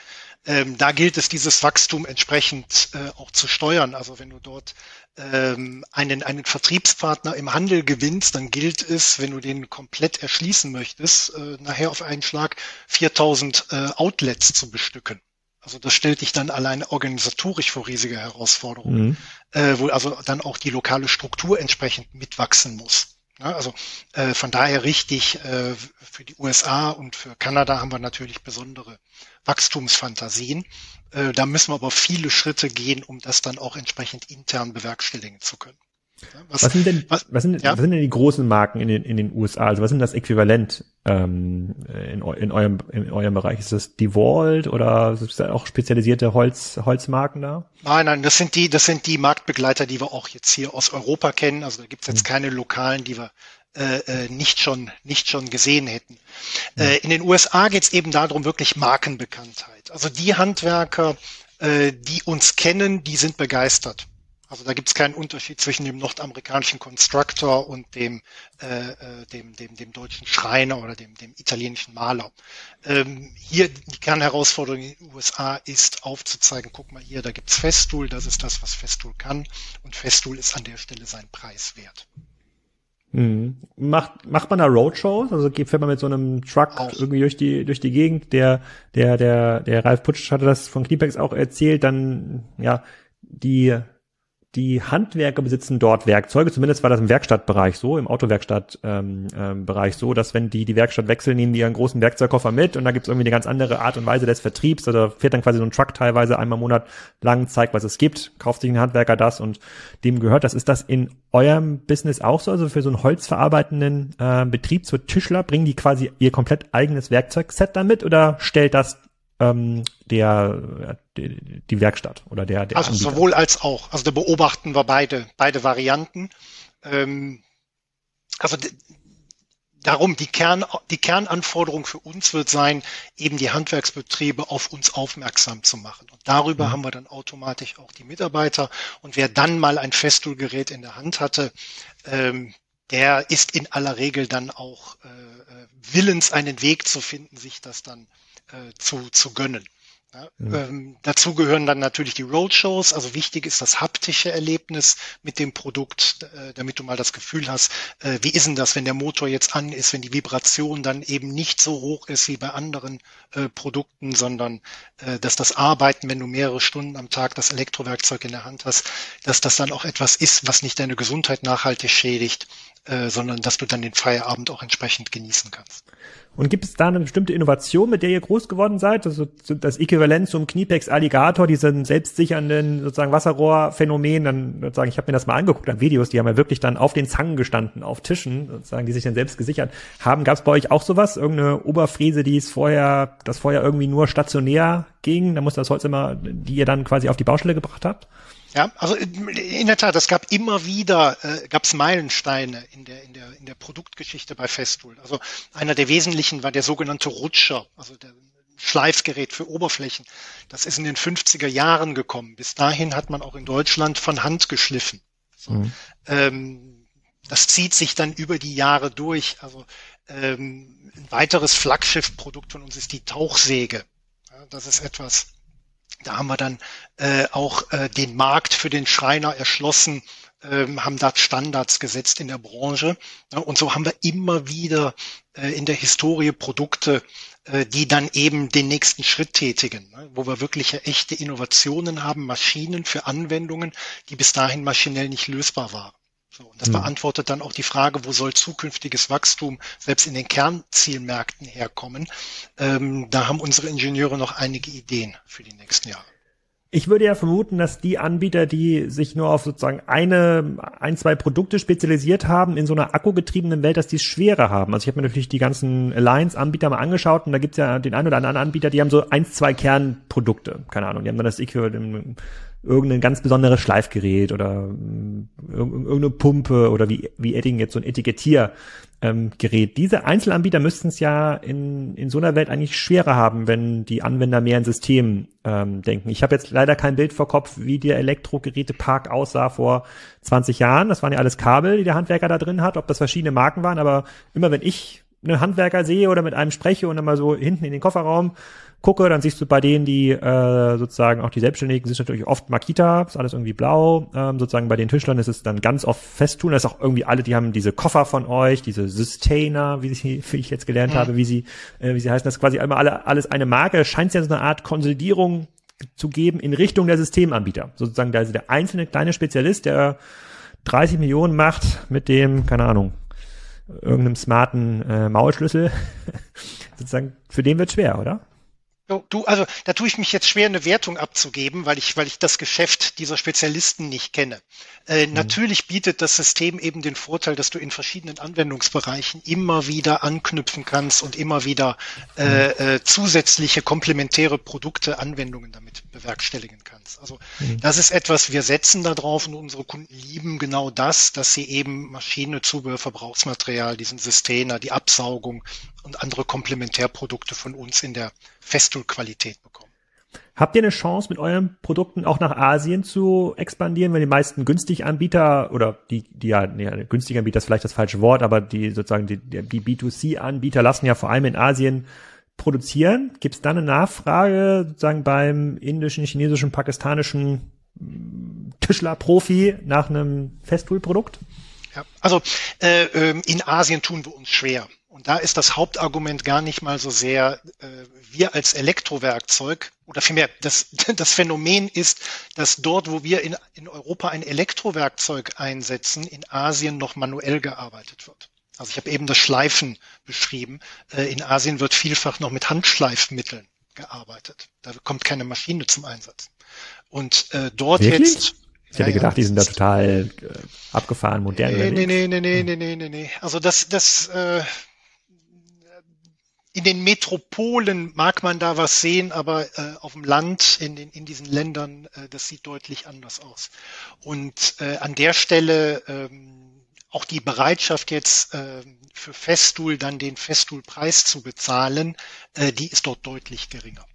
Ähm, da gilt es, dieses Wachstum entsprechend äh, auch zu steuern. Also wenn du dort ähm, einen, einen Vertriebspartner im Handel gewinnst, dann gilt es, wenn du den komplett erschließen möchtest, äh, nachher auf einen Schlag 4000 äh, Outlets zu bestücken. Also das stellt dich dann allein organisatorisch vor riesige Herausforderungen, mhm. äh, wo also dann auch die lokale Struktur entsprechend mitwachsen muss. Ja, also äh, von daher richtig, äh, für die USA und für Kanada haben wir natürlich besondere Wachstumsfantasien. Äh, da müssen wir aber viele Schritte gehen, um das dann auch entsprechend intern bewerkstelligen zu können.
Was, was, sind denn, was, was, sind, ja? was sind denn die großen Marken in den, in den USA? Also was sind das Äquivalent ähm, in, in, eurem, in eurem Bereich? Ist das die Vault oder ist da auch spezialisierte Holz, Holzmarken da?
Nein, nein, das sind die, das sind die Marktbegleiter, die wir auch jetzt hier aus Europa kennen. Also da gibt's jetzt hm. keine lokalen, die wir äh, äh, nicht schon nicht schon gesehen hätten. Hm. Äh, in den USA geht's eben darum, wirklich Markenbekanntheit. Also die Handwerker, äh, die uns kennen, die sind begeistert. Also da gibt es keinen Unterschied zwischen dem nordamerikanischen Constructor und dem, äh, äh, dem, dem, dem deutschen Schreiner oder dem, dem italienischen Maler. Ähm, hier die Kernherausforderung in den USA ist aufzuzeigen, guck mal hier, da gibt's Festool, das ist das, was Festool kann und Festool ist an der Stelle sein Preis wert.
Mhm. Macht, macht man da Roadshows? Also fährt man mit so einem Truck auch. irgendwie durch die, durch die Gegend? Der, der, der, der Ralf Putsch hatte das von Kniepex auch erzählt, dann, ja, die die Handwerker besitzen dort Werkzeuge, zumindest war das im Werkstattbereich so, im Autowerkstattbereich ähm, ähm, so, dass wenn die die Werkstatt wechseln, nehmen die ihren großen Werkzeugkoffer mit und da gibt es irgendwie eine ganz andere Art und Weise des Vertriebs. Also fährt dann quasi so ein Truck teilweise einmal im Monat lang, zeigt, was es gibt, kauft sich ein Handwerker das und dem gehört das. Ist das in eurem Business auch so? Also für so einen holzverarbeitenden äh, Betrieb, so Tischler, bringen die quasi ihr komplett eigenes Werkzeugset damit oder stellt das ähm, der die, die Werkstatt oder der, der
Also Anbieter. sowohl als auch. Also da beobachten wir beide beide Varianten. Ähm, also darum die Kern die Kernanforderung für uns wird sein, eben die Handwerksbetriebe auf uns aufmerksam zu machen. Und darüber mhm. haben wir dann automatisch auch die Mitarbeiter. Und wer dann mal ein Festool-Gerät in der Hand hatte, ähm, der ist in aller Regel dann auch äh, äh willens, einen Weg zu finden, sich das dann äh, zu, zu gönnen. Ja, ähm, dazu gehören dann natürlich die Roadshows. Also wichtig ist das haptische Erlebnis mit dem Produkt, äh, damit du mal das Gefühl hast, äh, wie ist denn das, wenn der Motor jetzt an ist, wenn die Vibration dann eben nicht so hoch ist wie bei anderen äh, Produkten, sondern äh, dass das Arbeiten, wenn du mehrere Stunden am Tag das Elektrowerkzeug in der Hand hast, dass das dann auch etwas ist, was nicht deine Gesundheit nachhaltig schädigt, äh, sondern dass du dann den Feierabend auch entsprechend genießen kannst.
Und gibt es da eine bestimmte Innovation, mit der ihr groß geworden seid? Also das Äquivalent zum Kniepex Alligator, diesen selbstsichernden sozusagen Wasserrohrphänomen, dann sozusagen, ich habe mir das mal angeguckt an Videos, die haben ja wirklich dann auf den Zangen gestanden, auf Tischen, sozusagen, die sich dann selbst gesichert haben. Gab es bei euch auch sowas? Irgendeine Oberfräse, die es vorher, das vorher irgendwie nur stationär ging? Da muss das Holz immer, die ihr dann quasi auf die Baustelle gebracht habt?
Ja, also in der Tat, es gab immer wieder, äh, gab es Meilensteine in der, in, der, in der Produktgeschichte bei Festool. Also einer der wesentlichen war der sogenannte Rutscher, also der Schleifgerät für Oberflächen. Das ist in den 50er Jahren gekommen. Bis dahin hat man auch in Deutschland von Hand geschliffen. So. Mhm. Ähm, das zieht sich dann über die Jahre durch. Also ähm, ein weiteres Flaggschiffprodukt von uns ist die Tauchsäge. Ja, das ist etwas, da haben wir dann äh, auch äh, den Markt für den Schreiner erschlossen, ähm, haben da Standards gesetzt in der Branche. Ja, und so haben wir immer wieder äh, in der Historie Produkte, äh, die dann eben den nächsten Schritt tätigen, ne, wo wir wirklich echte Innovationen haben, Maschinen für Anwendungen, die bis dahin maschinell nicht lösbar waren. So, und das hm. beantwortet dann auch die Frage, wo soll zukünftiges Wachstum selbst in den Kernzielmärkten herkommen. Ähm, da haben unsere Ingenieure noch einige Ideen für die nächsten Jahre.
Ich würde ja vermuten, dass die Anbieter, die sich nur auf sozusagen eine, ein, zwei Produkte spezialisiert haben in so einer akkugetriebenen Welt, dass die es schwerer haben. Also ich habe mir natürlich die ganzen Alliance-Anbieter mal angeschaut und da gibt's ja den einen oder anderen Anbieter, die haben so eins, zwei Kernprodukte. Keine Ahnung, die haben dann das Äquivalent irgendein ganz besonderes Schleifgerät oder mm, irgendeine Pumpe oder wie, wie Edding jetzt so ein Etikettier ähm. Diese Einzelanbieter müssten es ja in, in so einer Welt eigentlich schwerer haben, wenn die Anwender mehr in System ähm, denken. Ich habe jetzt leider kein Bild vor Kopf, wie der Elektrogerätepark aussah vor 20 Jahren. Das waren ja alles Kabel, die der Handwerker da drin hat, ob das verschiedene Marken waren, aber immer wenn ich einen Handwerker sehe oder mit einem spreche und dann mal so hinten in den Kofferraum gucke, dann siehst du bei denen, die äh, sozusagen auch die Selbstständigen sind natürlich oft Makita, ist alles irgendwie blau. Ähm, sozusagen bei den Tischlern ist es dann ganz oft Festtun. Das ist auch irgendwie alle, die haben diese Koffer von euch, diese Sustainer, wie, sie, [laughs] wie ich jetzt gelernt mhm. habe, wie sie, äh, wie sie heißen. Das ist quasi immer alle, alles eine Marke. Scheint ja so eine Art Konsolidierung zu geben in Richtung der Systemanbieter. Sozusagen der, der einzelne kleine Spezialist, der 30 Millionen macht mit dem, keine Ahnung, irgendeinem smarten äh, Maulschlüssel. [laughs] sozusagen, für den wird schwer, oder?
Du, also da tue ich mich jetzt schwer, eine Wertung abzugeben, weil ich, weil ich das Geschäft dieser Spezialisten nicht kenne. Äh, mhm. Natürlich bietet das System eben den Vorteil, dass du in verschiedenen Anwendungsbereichen immer wieder anknüpfen kannst und immer wieder äh, mhm. äh, zusätzliche komplementäre Produkte, Anwendungen damit bewerkstelligen kannst. Also mhm. das ist etwas, wir setzen da drauf und unsere Kunden lieben genau das, dass sie eben Maschine, Zubehör, Verbrauchsmaterial, diesen Systemer, die Absaugung und andere Komplementärprodukte von uns in der Festool-Qualität bekommen.
Habt ihr eine Chance, mit euren Produkten auch nach Asien zu expandieren, wenn die meisten günstig Anbieter oder die, die ja, nee, günstig Anbieter ist vielleicht das falsche Wort, aber die sozusagen die, die B2C-Anbieter lassen ja vor allem in Asien produzieren. Gibt es da eine Nachfrage sozusagen beim indischen, chinesischen, pakistanischen mm, Tischler-Profi nach einem Festool-Produkt?
Ja, also äh, ähm, in Asien tun wir uns schwer. Und da ist das Hauptargument gar nicht mal so sehr, äh, wir als Elektrowerkzeug oder vielmehr das, [laughs] das Phänomen ist, dass dort, wo wir in, in Europa ein Elektrowerkzeug einsetzen, in Asien noch manuell gearbeitet wird. Also ich habe eben das Schleifen beschrieben. Äh, in Asien wird vielfach noch mit Handschleifmitteln gearbeitet. Da kommt keine Maschine zum Einsatz. Und äh, dort Wirklich? jetzt
ich hätte ja, gedacht, die sind da total äh, abgefahren, modern.
Nee, nee, nee, nee, nee, nee, nee, nee. Also das, das, äh, in den Metropolen mag man da was sehen, aber äh, auf dem Land, in, den, in diesen Ländern, äh, das sieht deutlich anders aus. Und äh, an der Stelle ähm, auch die Bereitschaft jetzt äh, für Festool dann den Festool-Preis zu bezahlen, äh, die ist dort deutlich geringer.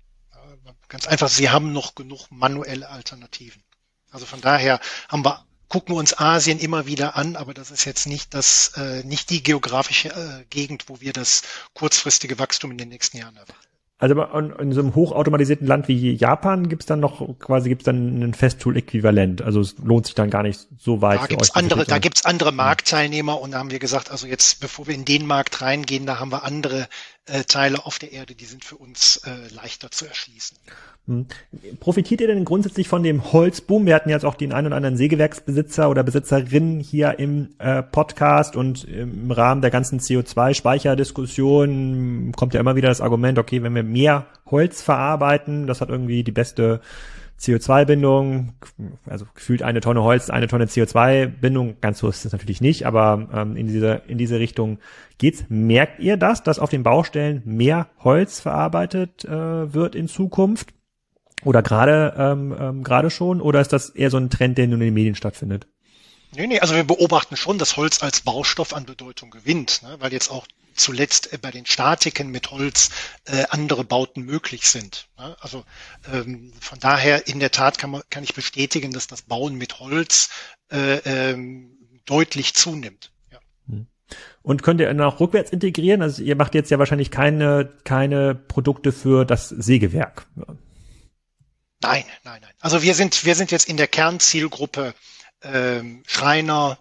Ganz einfach, sie haben noch genug manuelle Alternativen. Also von daher haben wir gucken wir uns Asien immer wieder an, aber das ist jetzt nicht das, äh, nicht die geografische äh, Gegend, wo wir das kurzfristige Wachstum in den nächsten Jahren erwarten.
Also in so einem hochautomatisierten Land wie Japan gibt's dann noch quasi gibt's dann ein Festool-Äquivalent. Also es lohnt sich dann gar nicht so weit.
Da gibt's andere, da gibt's andere Marktteilnehmer und da haben wir gesagt, also jetzt bevor wir in den Markt reingehen, da haben wir andere äh, Teile auf der Erde, die sind für uns äh, leichter zu erschließen.
Hm. Profitiert ihr denn grundsätzlich von dem Holzboom? Wir hatten jetzt auch den einen oder anderen Sägewerksbesitzer oder Besitzerin hier im äh, Podcast und im Rahmen der ganzen CO2-Speicherdiskussion kommt ja immer wieder das Argument, okay, wenn wir mehr Holz verarbeiten, das hat irgendwie die beste CO2-Bindung, also gefühlt eine Tonne Holz, eine Tonne CO2-Bindung, ganz so ist es natürlich nicht, aber ähm, in diese in diese Richtung geht's. Merkt ihr das, dass auf den Baustellen mehr Holz verarbeitet äh, wird in Zukunft? Oder gerade ähm, ähm, gerade schon? Oder ist das eher so ein Trend, der nur in den Medien stattfindet?
Nee, nee, also wir beobachten schon, dass Holz als Baustoff an Bedeutung gewinnt, ne, weil jetzt auch zuletzt äh, bei den Statiken mit Holz äh, andere Bauten möglich sind. Also ähm, von daher in der Tat kann, man, kann ich bestätigen, dass das Bauen mit Holz äh, ähm, deutlich zunimmt. Ja. Hm.
Und könnt ihr noch rückwärts integrieren? Also ihr macht jetzt ja wahrscheinlich keine, keine Produkte für das Sägewerk.
Nein, nein, nein. Also wir sind, wir sind jetzt in der Kernzielgruppe ähm, Schreiner,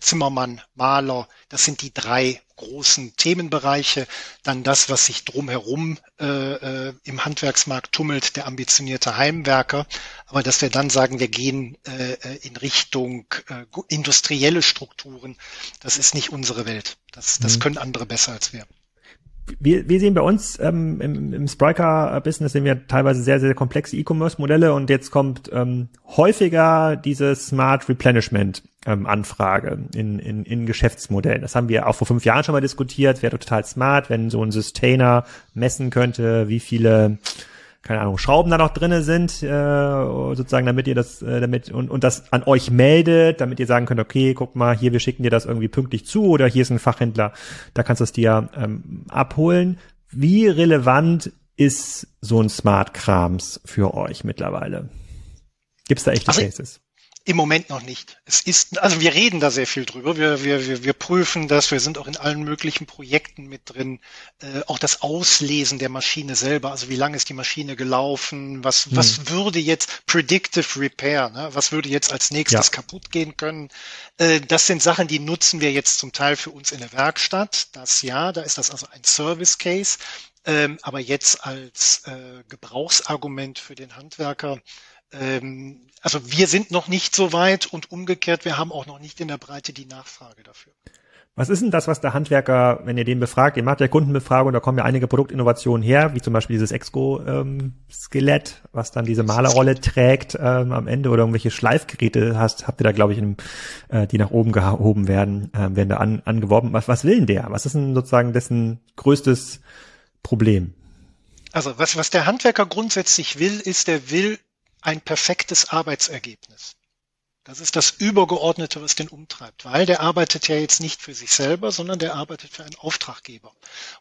Zimmermann, Maler. Das sind die drei großen Themenbereiche. Dann das, was sich drumherum äh, äh, im Handwerksmarkt tummelt, der ambitionierte Heimwerker. Aber dass wir dann sagen, wir gehen äh, äh in Richtung äh, industrielle Strukturen, das ist nicht unsere Welt. Das, das mhm. können andere besser als wir.
wir, wir sehen bei uns ähm, im, im Spriker-Business sehen wir teilweise sehr, sehr komplexe E-Commerce-Modelle und jetzt kommt ähm, häufiger diese Smart Replenishment-Anfrage ähm, in, in, in Geschäftsmodellen. Das haben wir auch vor fünf Jahren schon mal diskutiert. Wäre total smart, wenn so ein Sustainer messen könnte, wie viele keine Ahnung, Schrauben da noch drinne sind, äh, sozusagen, damit ihr das, äh, damit und, und das an euch meldet, damit ihr sagen könnt, okay, guck mal, hier, wir schicken dir das irgendwie pünktlich zu oder hier ist ein Fachhändler, da kannst du es dir ähm, abholen. Wie relevant ist so ein Smart-Krams für euch mittlerweile? Gibt es da echte also, Cases?
Im Moment noch nicht. Es ist, also wir reden da sehr viel drüber. Wir, wir, wir, wir prüfen das. Wir sind auch in allen möglichen Projekten mit drin. Äh, auch das Auslesen der Maschine selber. Also wie lange ist die Maschine gelaufen? Was, hm. was würde jetzt Predictive Repair? Ne? Was würde jetzt als nächstes ja. kaputt gehen können? Äh, das sind Sachen, die nutzen wir jetzt zum Teil für uns in der Werkstatt. Das ja, da ist das also ein Service Case. Ähm, aber jetzt als äh, Gebrauchsargument für den Handwerker ähm, also wir sind noch nicht so weit und umgekehrt, wir haben auch noch nicht in der Breite die Nachfrage dafür.
Was ist denn das, was der Handwerker, wenn ihr den befragt, ihr macht ja Kundenbefragung, da kommen ja einige Produktinnovationen her, wie zum Beispiel dieses Exco-Skelett, ähm, was dann diese Malerrolle trägt ähm, am Ende oder irgendwelche Schleifgeräte hast, habt ihr da, glaube ich, in, äh, die nach oben gehoben werden, äh, werden da an, angeworben. Was, was will denn der? Was ist denn sozusagen dessen größtes Problem?
Also was, was der Handwerker grundsätzlich will, ist, der will ein perfektes Arbeitsergebnis. Das ist das Übergeordnete, was den umtreibt, weil der arbeitet ja jetzt nicht für sich selber, sondern der arbeitet für einen Auftraggeber.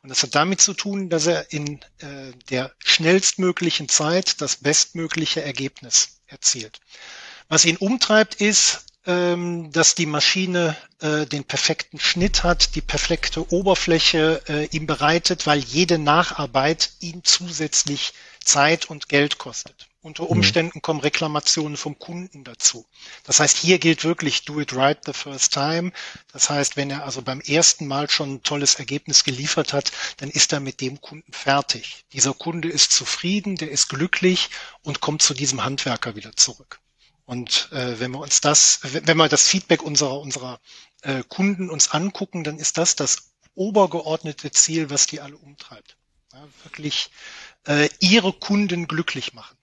Und das hat damit zu tun, dass er in äh, der schnellstmöglichen Zeit das bestmögliche Ergebnis erzielt. Was ihn umtreibt, ist, ähm, dass die Maschine äh, den perfekten Schnitt hat, die perfekte Oberfläche äh, ihm bereitet, weil jede Nacharbeit ihn zusätzlich Zeit und Geld kostet. Unter mhm. Umständen kommen Reklamationen vom Kunden dazu. Das heißt, hier gilt wirklich do it right the first time. Das heißt, wenn er also beim ersten Mal schon ein tolles Ergebnis geliefert hat, dann ist er mit dem Kunden fertig. Dieser Kunde ist zufrieden, der ist glücklich und kommt zu diesem Handwerker wieder zurück. Und äh, wenn wir uns das, wenn wir das Feedback unserer unserer äh, Kunden uns angucken, dann ist das das obergeordnete Ziel, was die alle umtreibt. Ja, wirklich äh, ihre Kunden glücklich machen.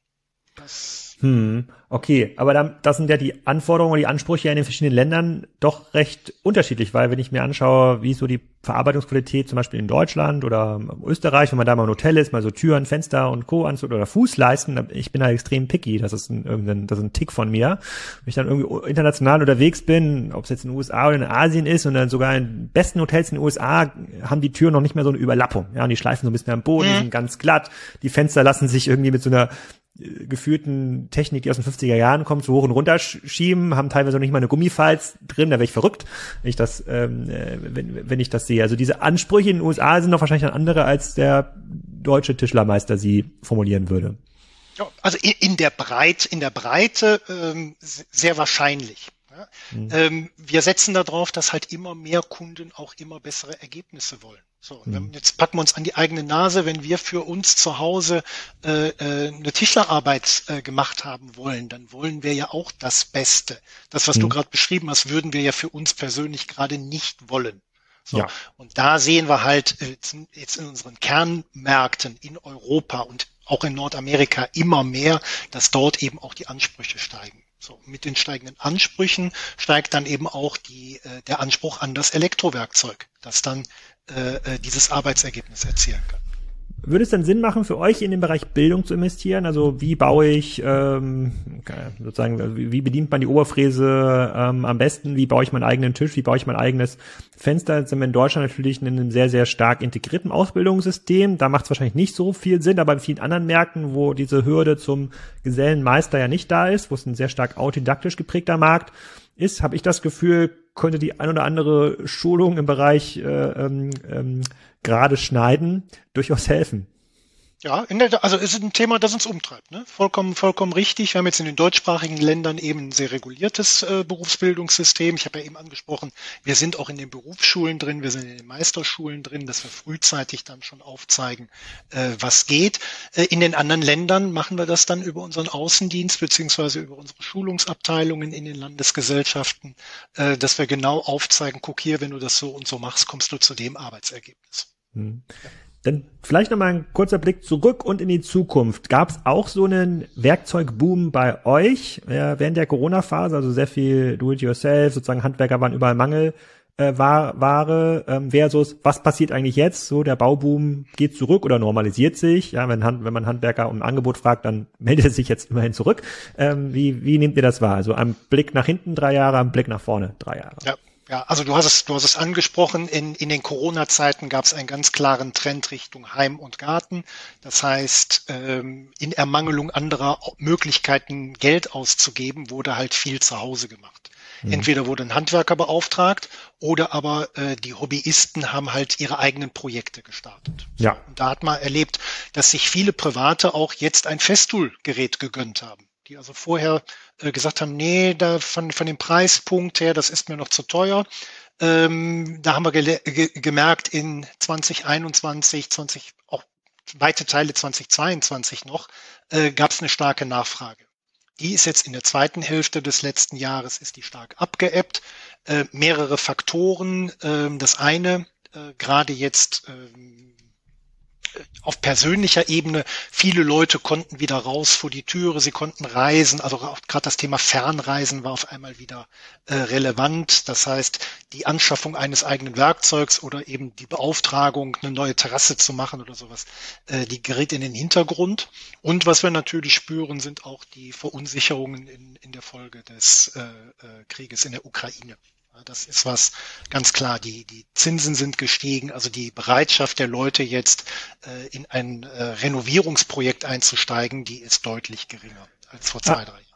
Hm, okay, aber dann, das sind ja die Anforderungen und die Ansprüche in den verschiedenen Ländern doch recht unterschiedlich, weil wenn ich mir anschaue, wie so die Verarbeitungsqualität zum Beispiel in Deutschland oder Österreich, wenn man da mal ein Hotel ist, mal so Türen, Fenster und Co. anzut oder Fußleisten, ich bin da extrem picky, das ist ein, irgendein, das ist ein Tick von mir. Wenn ich dann irgendwie international unterwegs bin, ob es jetzt in den USA oder in Asien ist und dann sogar in besten Hotels in den USA haben die Türen noch nicht mehr so eine Überlappung, ja, und die schleifen so ein bisschen am Boden, mhm. sind ganz glatt, die Fenster lassen sich irgendwie mit so einer geführten Technik, die aus den 50er Jahren kommt, so hoch und runter schieben, haben teilweise noch nicht mal eine Gummifalz drin, da wäre ich verrückt, wenn ich das, ähm, äh, wenn, wenn ich das sehe. Also diese Ansprüche in den USA sind doch wahrscheinlich dann andere, als der deutsche Tischlermeister sie formulieren würde.
Ja, also in, in der Breite, in der Breite ähm, sehr wahrscheinlich. Ja. Mhm. Ähm, wir setzen darauf, dass halt immer mehr Kunden auch immer bessere Ergebnisse wollen. So, und mhm. jetzt packen wir uns an die eigene Nase, wenn wir für uns zu Hause äh, äh, eine Tischlerarbeit äh, gemacht haben wollen, dann wollen wir ja auch das Beste. Das, was mhm. du gerade beschrieben hast, würden wir ja für uns persönlich gerade nicht wollen. So, ja. Und da sehen wir halt äh, jetzt in unseren Kernmärkten in Europa und auch in Nordamerika immer mehr, dass dort eben auch die Ansprüche steigen. So, mit den steigenden Ansprüchen steigt dann eben auch die, äh, der Anspruch an das Elektrowerkzeug, das dann äh, äh dieses Arbeitsergebnis erzielen kann.
Würde es dann Sinn machen für euch in den Bereich Bildung zu investieren? Also wie baue ich ähm, sozusagen, wie bedient man die Oberfräse ähm, am besten? Wie baue ich meinen eigenen Tisch? Wie baue ich mein eigenes Fenster? Jetzt sind wir in Deutschland natürlich in einem sehr, sehr stark integrierten Ausbildungssystem. Da macht es wahrscheinlich nicht so viel Sinn, aber in vielen anderen Märkten, wo diese Hürde zum Gesellenmeister ja nicht da ist, wo es ein sehr stark autodidaktisch geprägter Markt ist, habe ich das Gefühl, könnte die ein oder andere Schulung im Bereich äh, ähm, ähm, gerade schneiden durchaus helfen.
Ja, der, also es ist ein Thema, das uns umtreibt. Ne? Vollkommen, vollkommen richtig. Wir haben jetzt in den deutschsprachigen Ländern eben ein sehr reguliertes äh, Berufsbildungssystem. Ich habe ja eben angesprochen, wir sind auch in den Berufsschulen drin, wir sind in den Meisterschulen drin, dass wir frühzeitig dann schon aufzeigen, äh, was geht. Äh, in den anderen Ländern machen wir das dann über unseren Außendienst beziehungsweise über unsere Schulungsabteilungen in den Landesgesellschaften, äh, dass wir genau aufzeigen, guck hier, wenn du das so und so machst, kommst du zu dem Arbeitsergebnis. Hm.
Ja. Dann vielleicht nochmal ein kurzer Blick zurück und in die Zukunft. Gab es auch so einen Werkzeugboom bei euch äh, während der Corona-Phase? Also sehr viel Do-it-yourself, sozusagen Handwerker waren überall Mangel äh, Ware ähm, versus was passiert eigentlich jetzt? So der Bauboom geht zurück oder normalisiert sich. Ja, wenn, Hand, wenn man Handwerker um ein Angebot fragt, dann [laughs] meldet er sich jetzt immerhin zurück. Ähm, wie, wie nehmt ihr das wahr? Also am Blick nach hinten drei Jahre, am Blick nach vorne drei Jahre.
Ja. Ja, also du hast es, du hast es angesprochen, in, in den Corona-Zeiten gab es einen ganz klaren Trend Richtung Heim und Garten. Das heißt, ähm, in Ermangelung anderer Möglichkeiten, Geld auszugeben, wurde halt viel zu Hause gemacht. Mhm. Entweder wurde ein Handwerker beauftragt oder aber äh, die Hobbyisten haben halt ihre eigenen Projekte gestartet.
Ja.
Und da hat man erlebt, dass sich viele Private auch jetzt ein Festool-Gerät gegönnt haben die also vorher gesagt haben, nee, da von, von dem Preispunkt her, das ist mir noch zu teuer. Ähm, da haben wir ge ge gemerkt, in 2021, 20, auch weite Teile 2022 noch, äh, gab es eine starke Nachfrage. Die ist jetzt in der zweiten Hälfte des letzten Jahres ist die stark abgeebbt. Äh, mehrere Faktoren. Äh, das eine, äh, gerade jetzt ähm, auf persönlicher Ebene, viele Leute konnten wieder raus vor die Türe, sie konnten reisen, also gerade das Thema Fernreisen war auf einmal wieder äh, relevant. Das heißt, die Anschaffung eines eigenen Werkzeugs oder eben die Beauftragung, eine neue Terrasse zu machen oder sowas, äh, die gerät in den Hintergrund. Und was wir natürlich spüren, sind auch die Verunsicherungen in, in der Folge des äh, äh Krieges in der Ukraine. Das ist was ganz klar. Die, die Zinsen sind gestiegen, also die Bereitschaft der Leute jetzt äh, in ein äh, Renovierungsprojekt einzusteigen, die ist deutlich geringer als vor zwei, drei Jahren.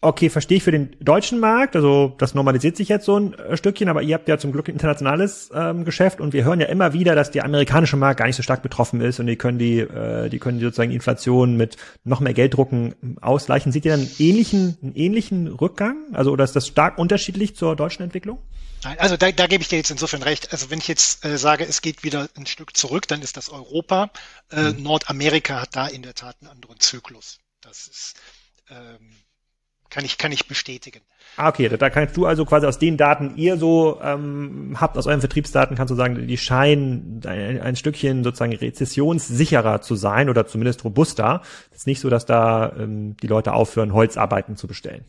Okay, verstehe ich für den deutschen Markt. Also das normalisiert sich jetzt so ein äh, Stückchen, aber ihr habt ja zum Glück ein internationales ähm, Geschäft und wir hören ja immer wieder, dass der amerikanische Markt gar nicht so stark betroffen ist und die können die, äh, die können die sozusagen Inflation mit noch mehr Gelddrucken ähm, ausgleichen. Seht ihr dann einen ähnlichen, einen ähnlichen Rückgang? Also oder ist das stark unterschiedlich zur deutschen Entwicklung?
Nein, also da, da gebe ich dir jetzt insofern recht. Also wenn ich jetzt äh, sage, es geht wieder ein Stück zurück, dann ist das Europa. Äh, mhm. Nordamerika hat da in der Tat einen anderen Zyklus. Das ist ähm, kann ich, kann ich bestätigen.
Ah, okay, da kannst du also quasi aus den Daten, ihr so ähm, habt, aus euren Vertriebsdaten, kannst du sagen, die scheinen ein, ein Stückchen sozusagen rezessionssicherer zu sein oder zumindest robuster. Es ist nicht so, dass da ähm, die Leute aufhören, Holzarbeiten zu bestellen.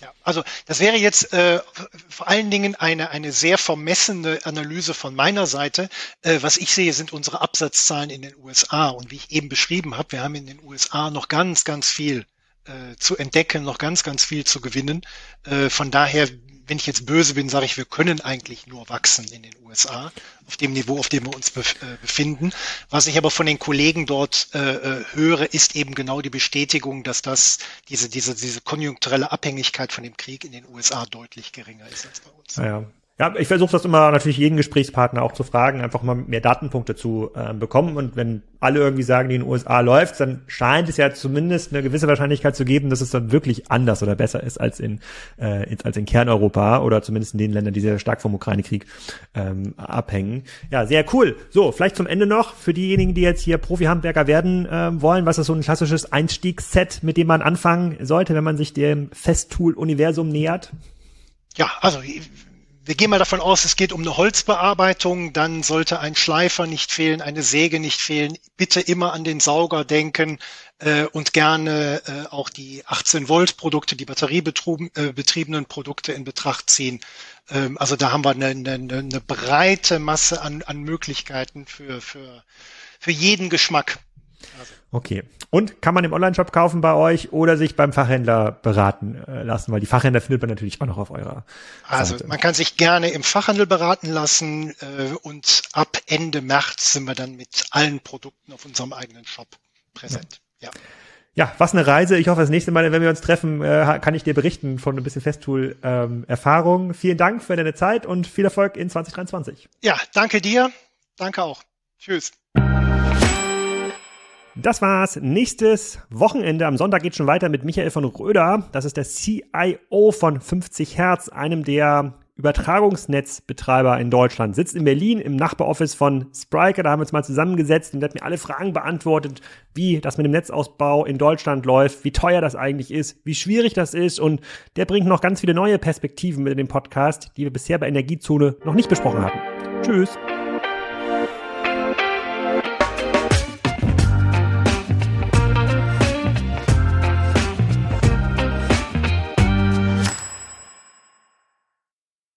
Ja, also das wäre jetzt äh, vor allen Dingen eine, eine sehr vermessene Analyse von meiner Seite. Äh, was ich sehe, sind unsere Absatzzahlen in den USA. Und wie ich eben beschrieben habe, wir haben in den USA noch ganz, ganz viel äh, zu entdecken, noch ganz, ganz viel zu gewinnen. Äh, von daher, wenn ich jetzt böse bin, sage ich, wir können eigentlich nur wachsen in den USA, auf dem Niveau, auf dem wir uns bef äh, befinden. Was ich aber von den Kollegen dort äh, äh, höre, ist eben genau die Bestätigung, dass das diese, diese, diese konjunkturelle Abhängigkeit von dem Krieg in den USA deutlich geringer ist als bei uns.
Ja, ja, ich versuche das immer natürlich jeden Gesprächspartner auch zu fragen, einfach mal mehr Datenpunkte zu äh, bekommen. Und wenn alle irgendwie sagen, die in den USA läuft, dann scheint es ja zumindest eine gewisse Wahrscheinlichkeit zu geben, dass es dann wirklich anders oder besser ist als in äh, als in Kerneuropa oder zumindest in den Ländern, die sehr stark vom Ukraine-Krieg ähm, abhängen. Ja, sehr cool. So, vielleicht zum Ende noch für diejenigen, die jetzt hier Profi-Handwerker werden äh, wollen, was ist so ein klassisches Einstiegsset, mit dem man anfangen sollte, wenn man sich dem Festool-Universum nähert?
Ja, also wir gehen mal davon aus, es geht um eine Holzbearbeitung, dann sollte ein Schleifer nicht fehlen, eine Säge nicht fehlen. Bitte immer an den Sauger denken äh, und gerne äh, auch die 18 Volt Produkte, die batteriebetriebenen äh, Produkte in Betracht ziehen. Ähm, also da haben wir eine, eine, eine breite Masse an, an Möglichkeiten für, für, für jeden Geschmack.
Also. Okay. Und kann man im Online-Shop kaufen bei euch oder sich beim Fachhändler beraten äh, lassen? Weil die Fachhändler findet man natürlich auch noch auf eurer
Also Seite. man kann sich gerne im Fachhandel beraten lassen äh, und ab Ende März sind wir dann mit allen Produkten auf unserem eigenen Shop präsent.
Ja. ja. Ja, was eine Reise. Ich hoffe, das nächste Mal, wenn wir uns treffen, äh, kann ich dir berichten von ein bisschen Festool-Erfahrung. Ähm, Vielen Dank für deine Zeit und viel Erfolg in 2023.
Ja, danke dir. Danke auch. Tschüss.
Das war's. Nächstes Wochenende am Sonntag geht schon weiter mit Michael von Röder. Das ist der CIO von 50 Hertz, einem der Übertragungsnetzbetreiber in Deutschland. Sitzt in Berlin im Nachbaroffice von Spriker. Da haben wir uns mal zusammengesetzt und der hat mir alle Fragen beantwortet, wie das mit dem Netzausbau in Deutschland läuft, wie teuer das eigentlich ist, wie schwierig das ist. Und der bringt noch ganz viele neue Perspektiven mit in den Podcast, die wir bisher bei Energiezone noch nicht besprochen hatten. Tschüss.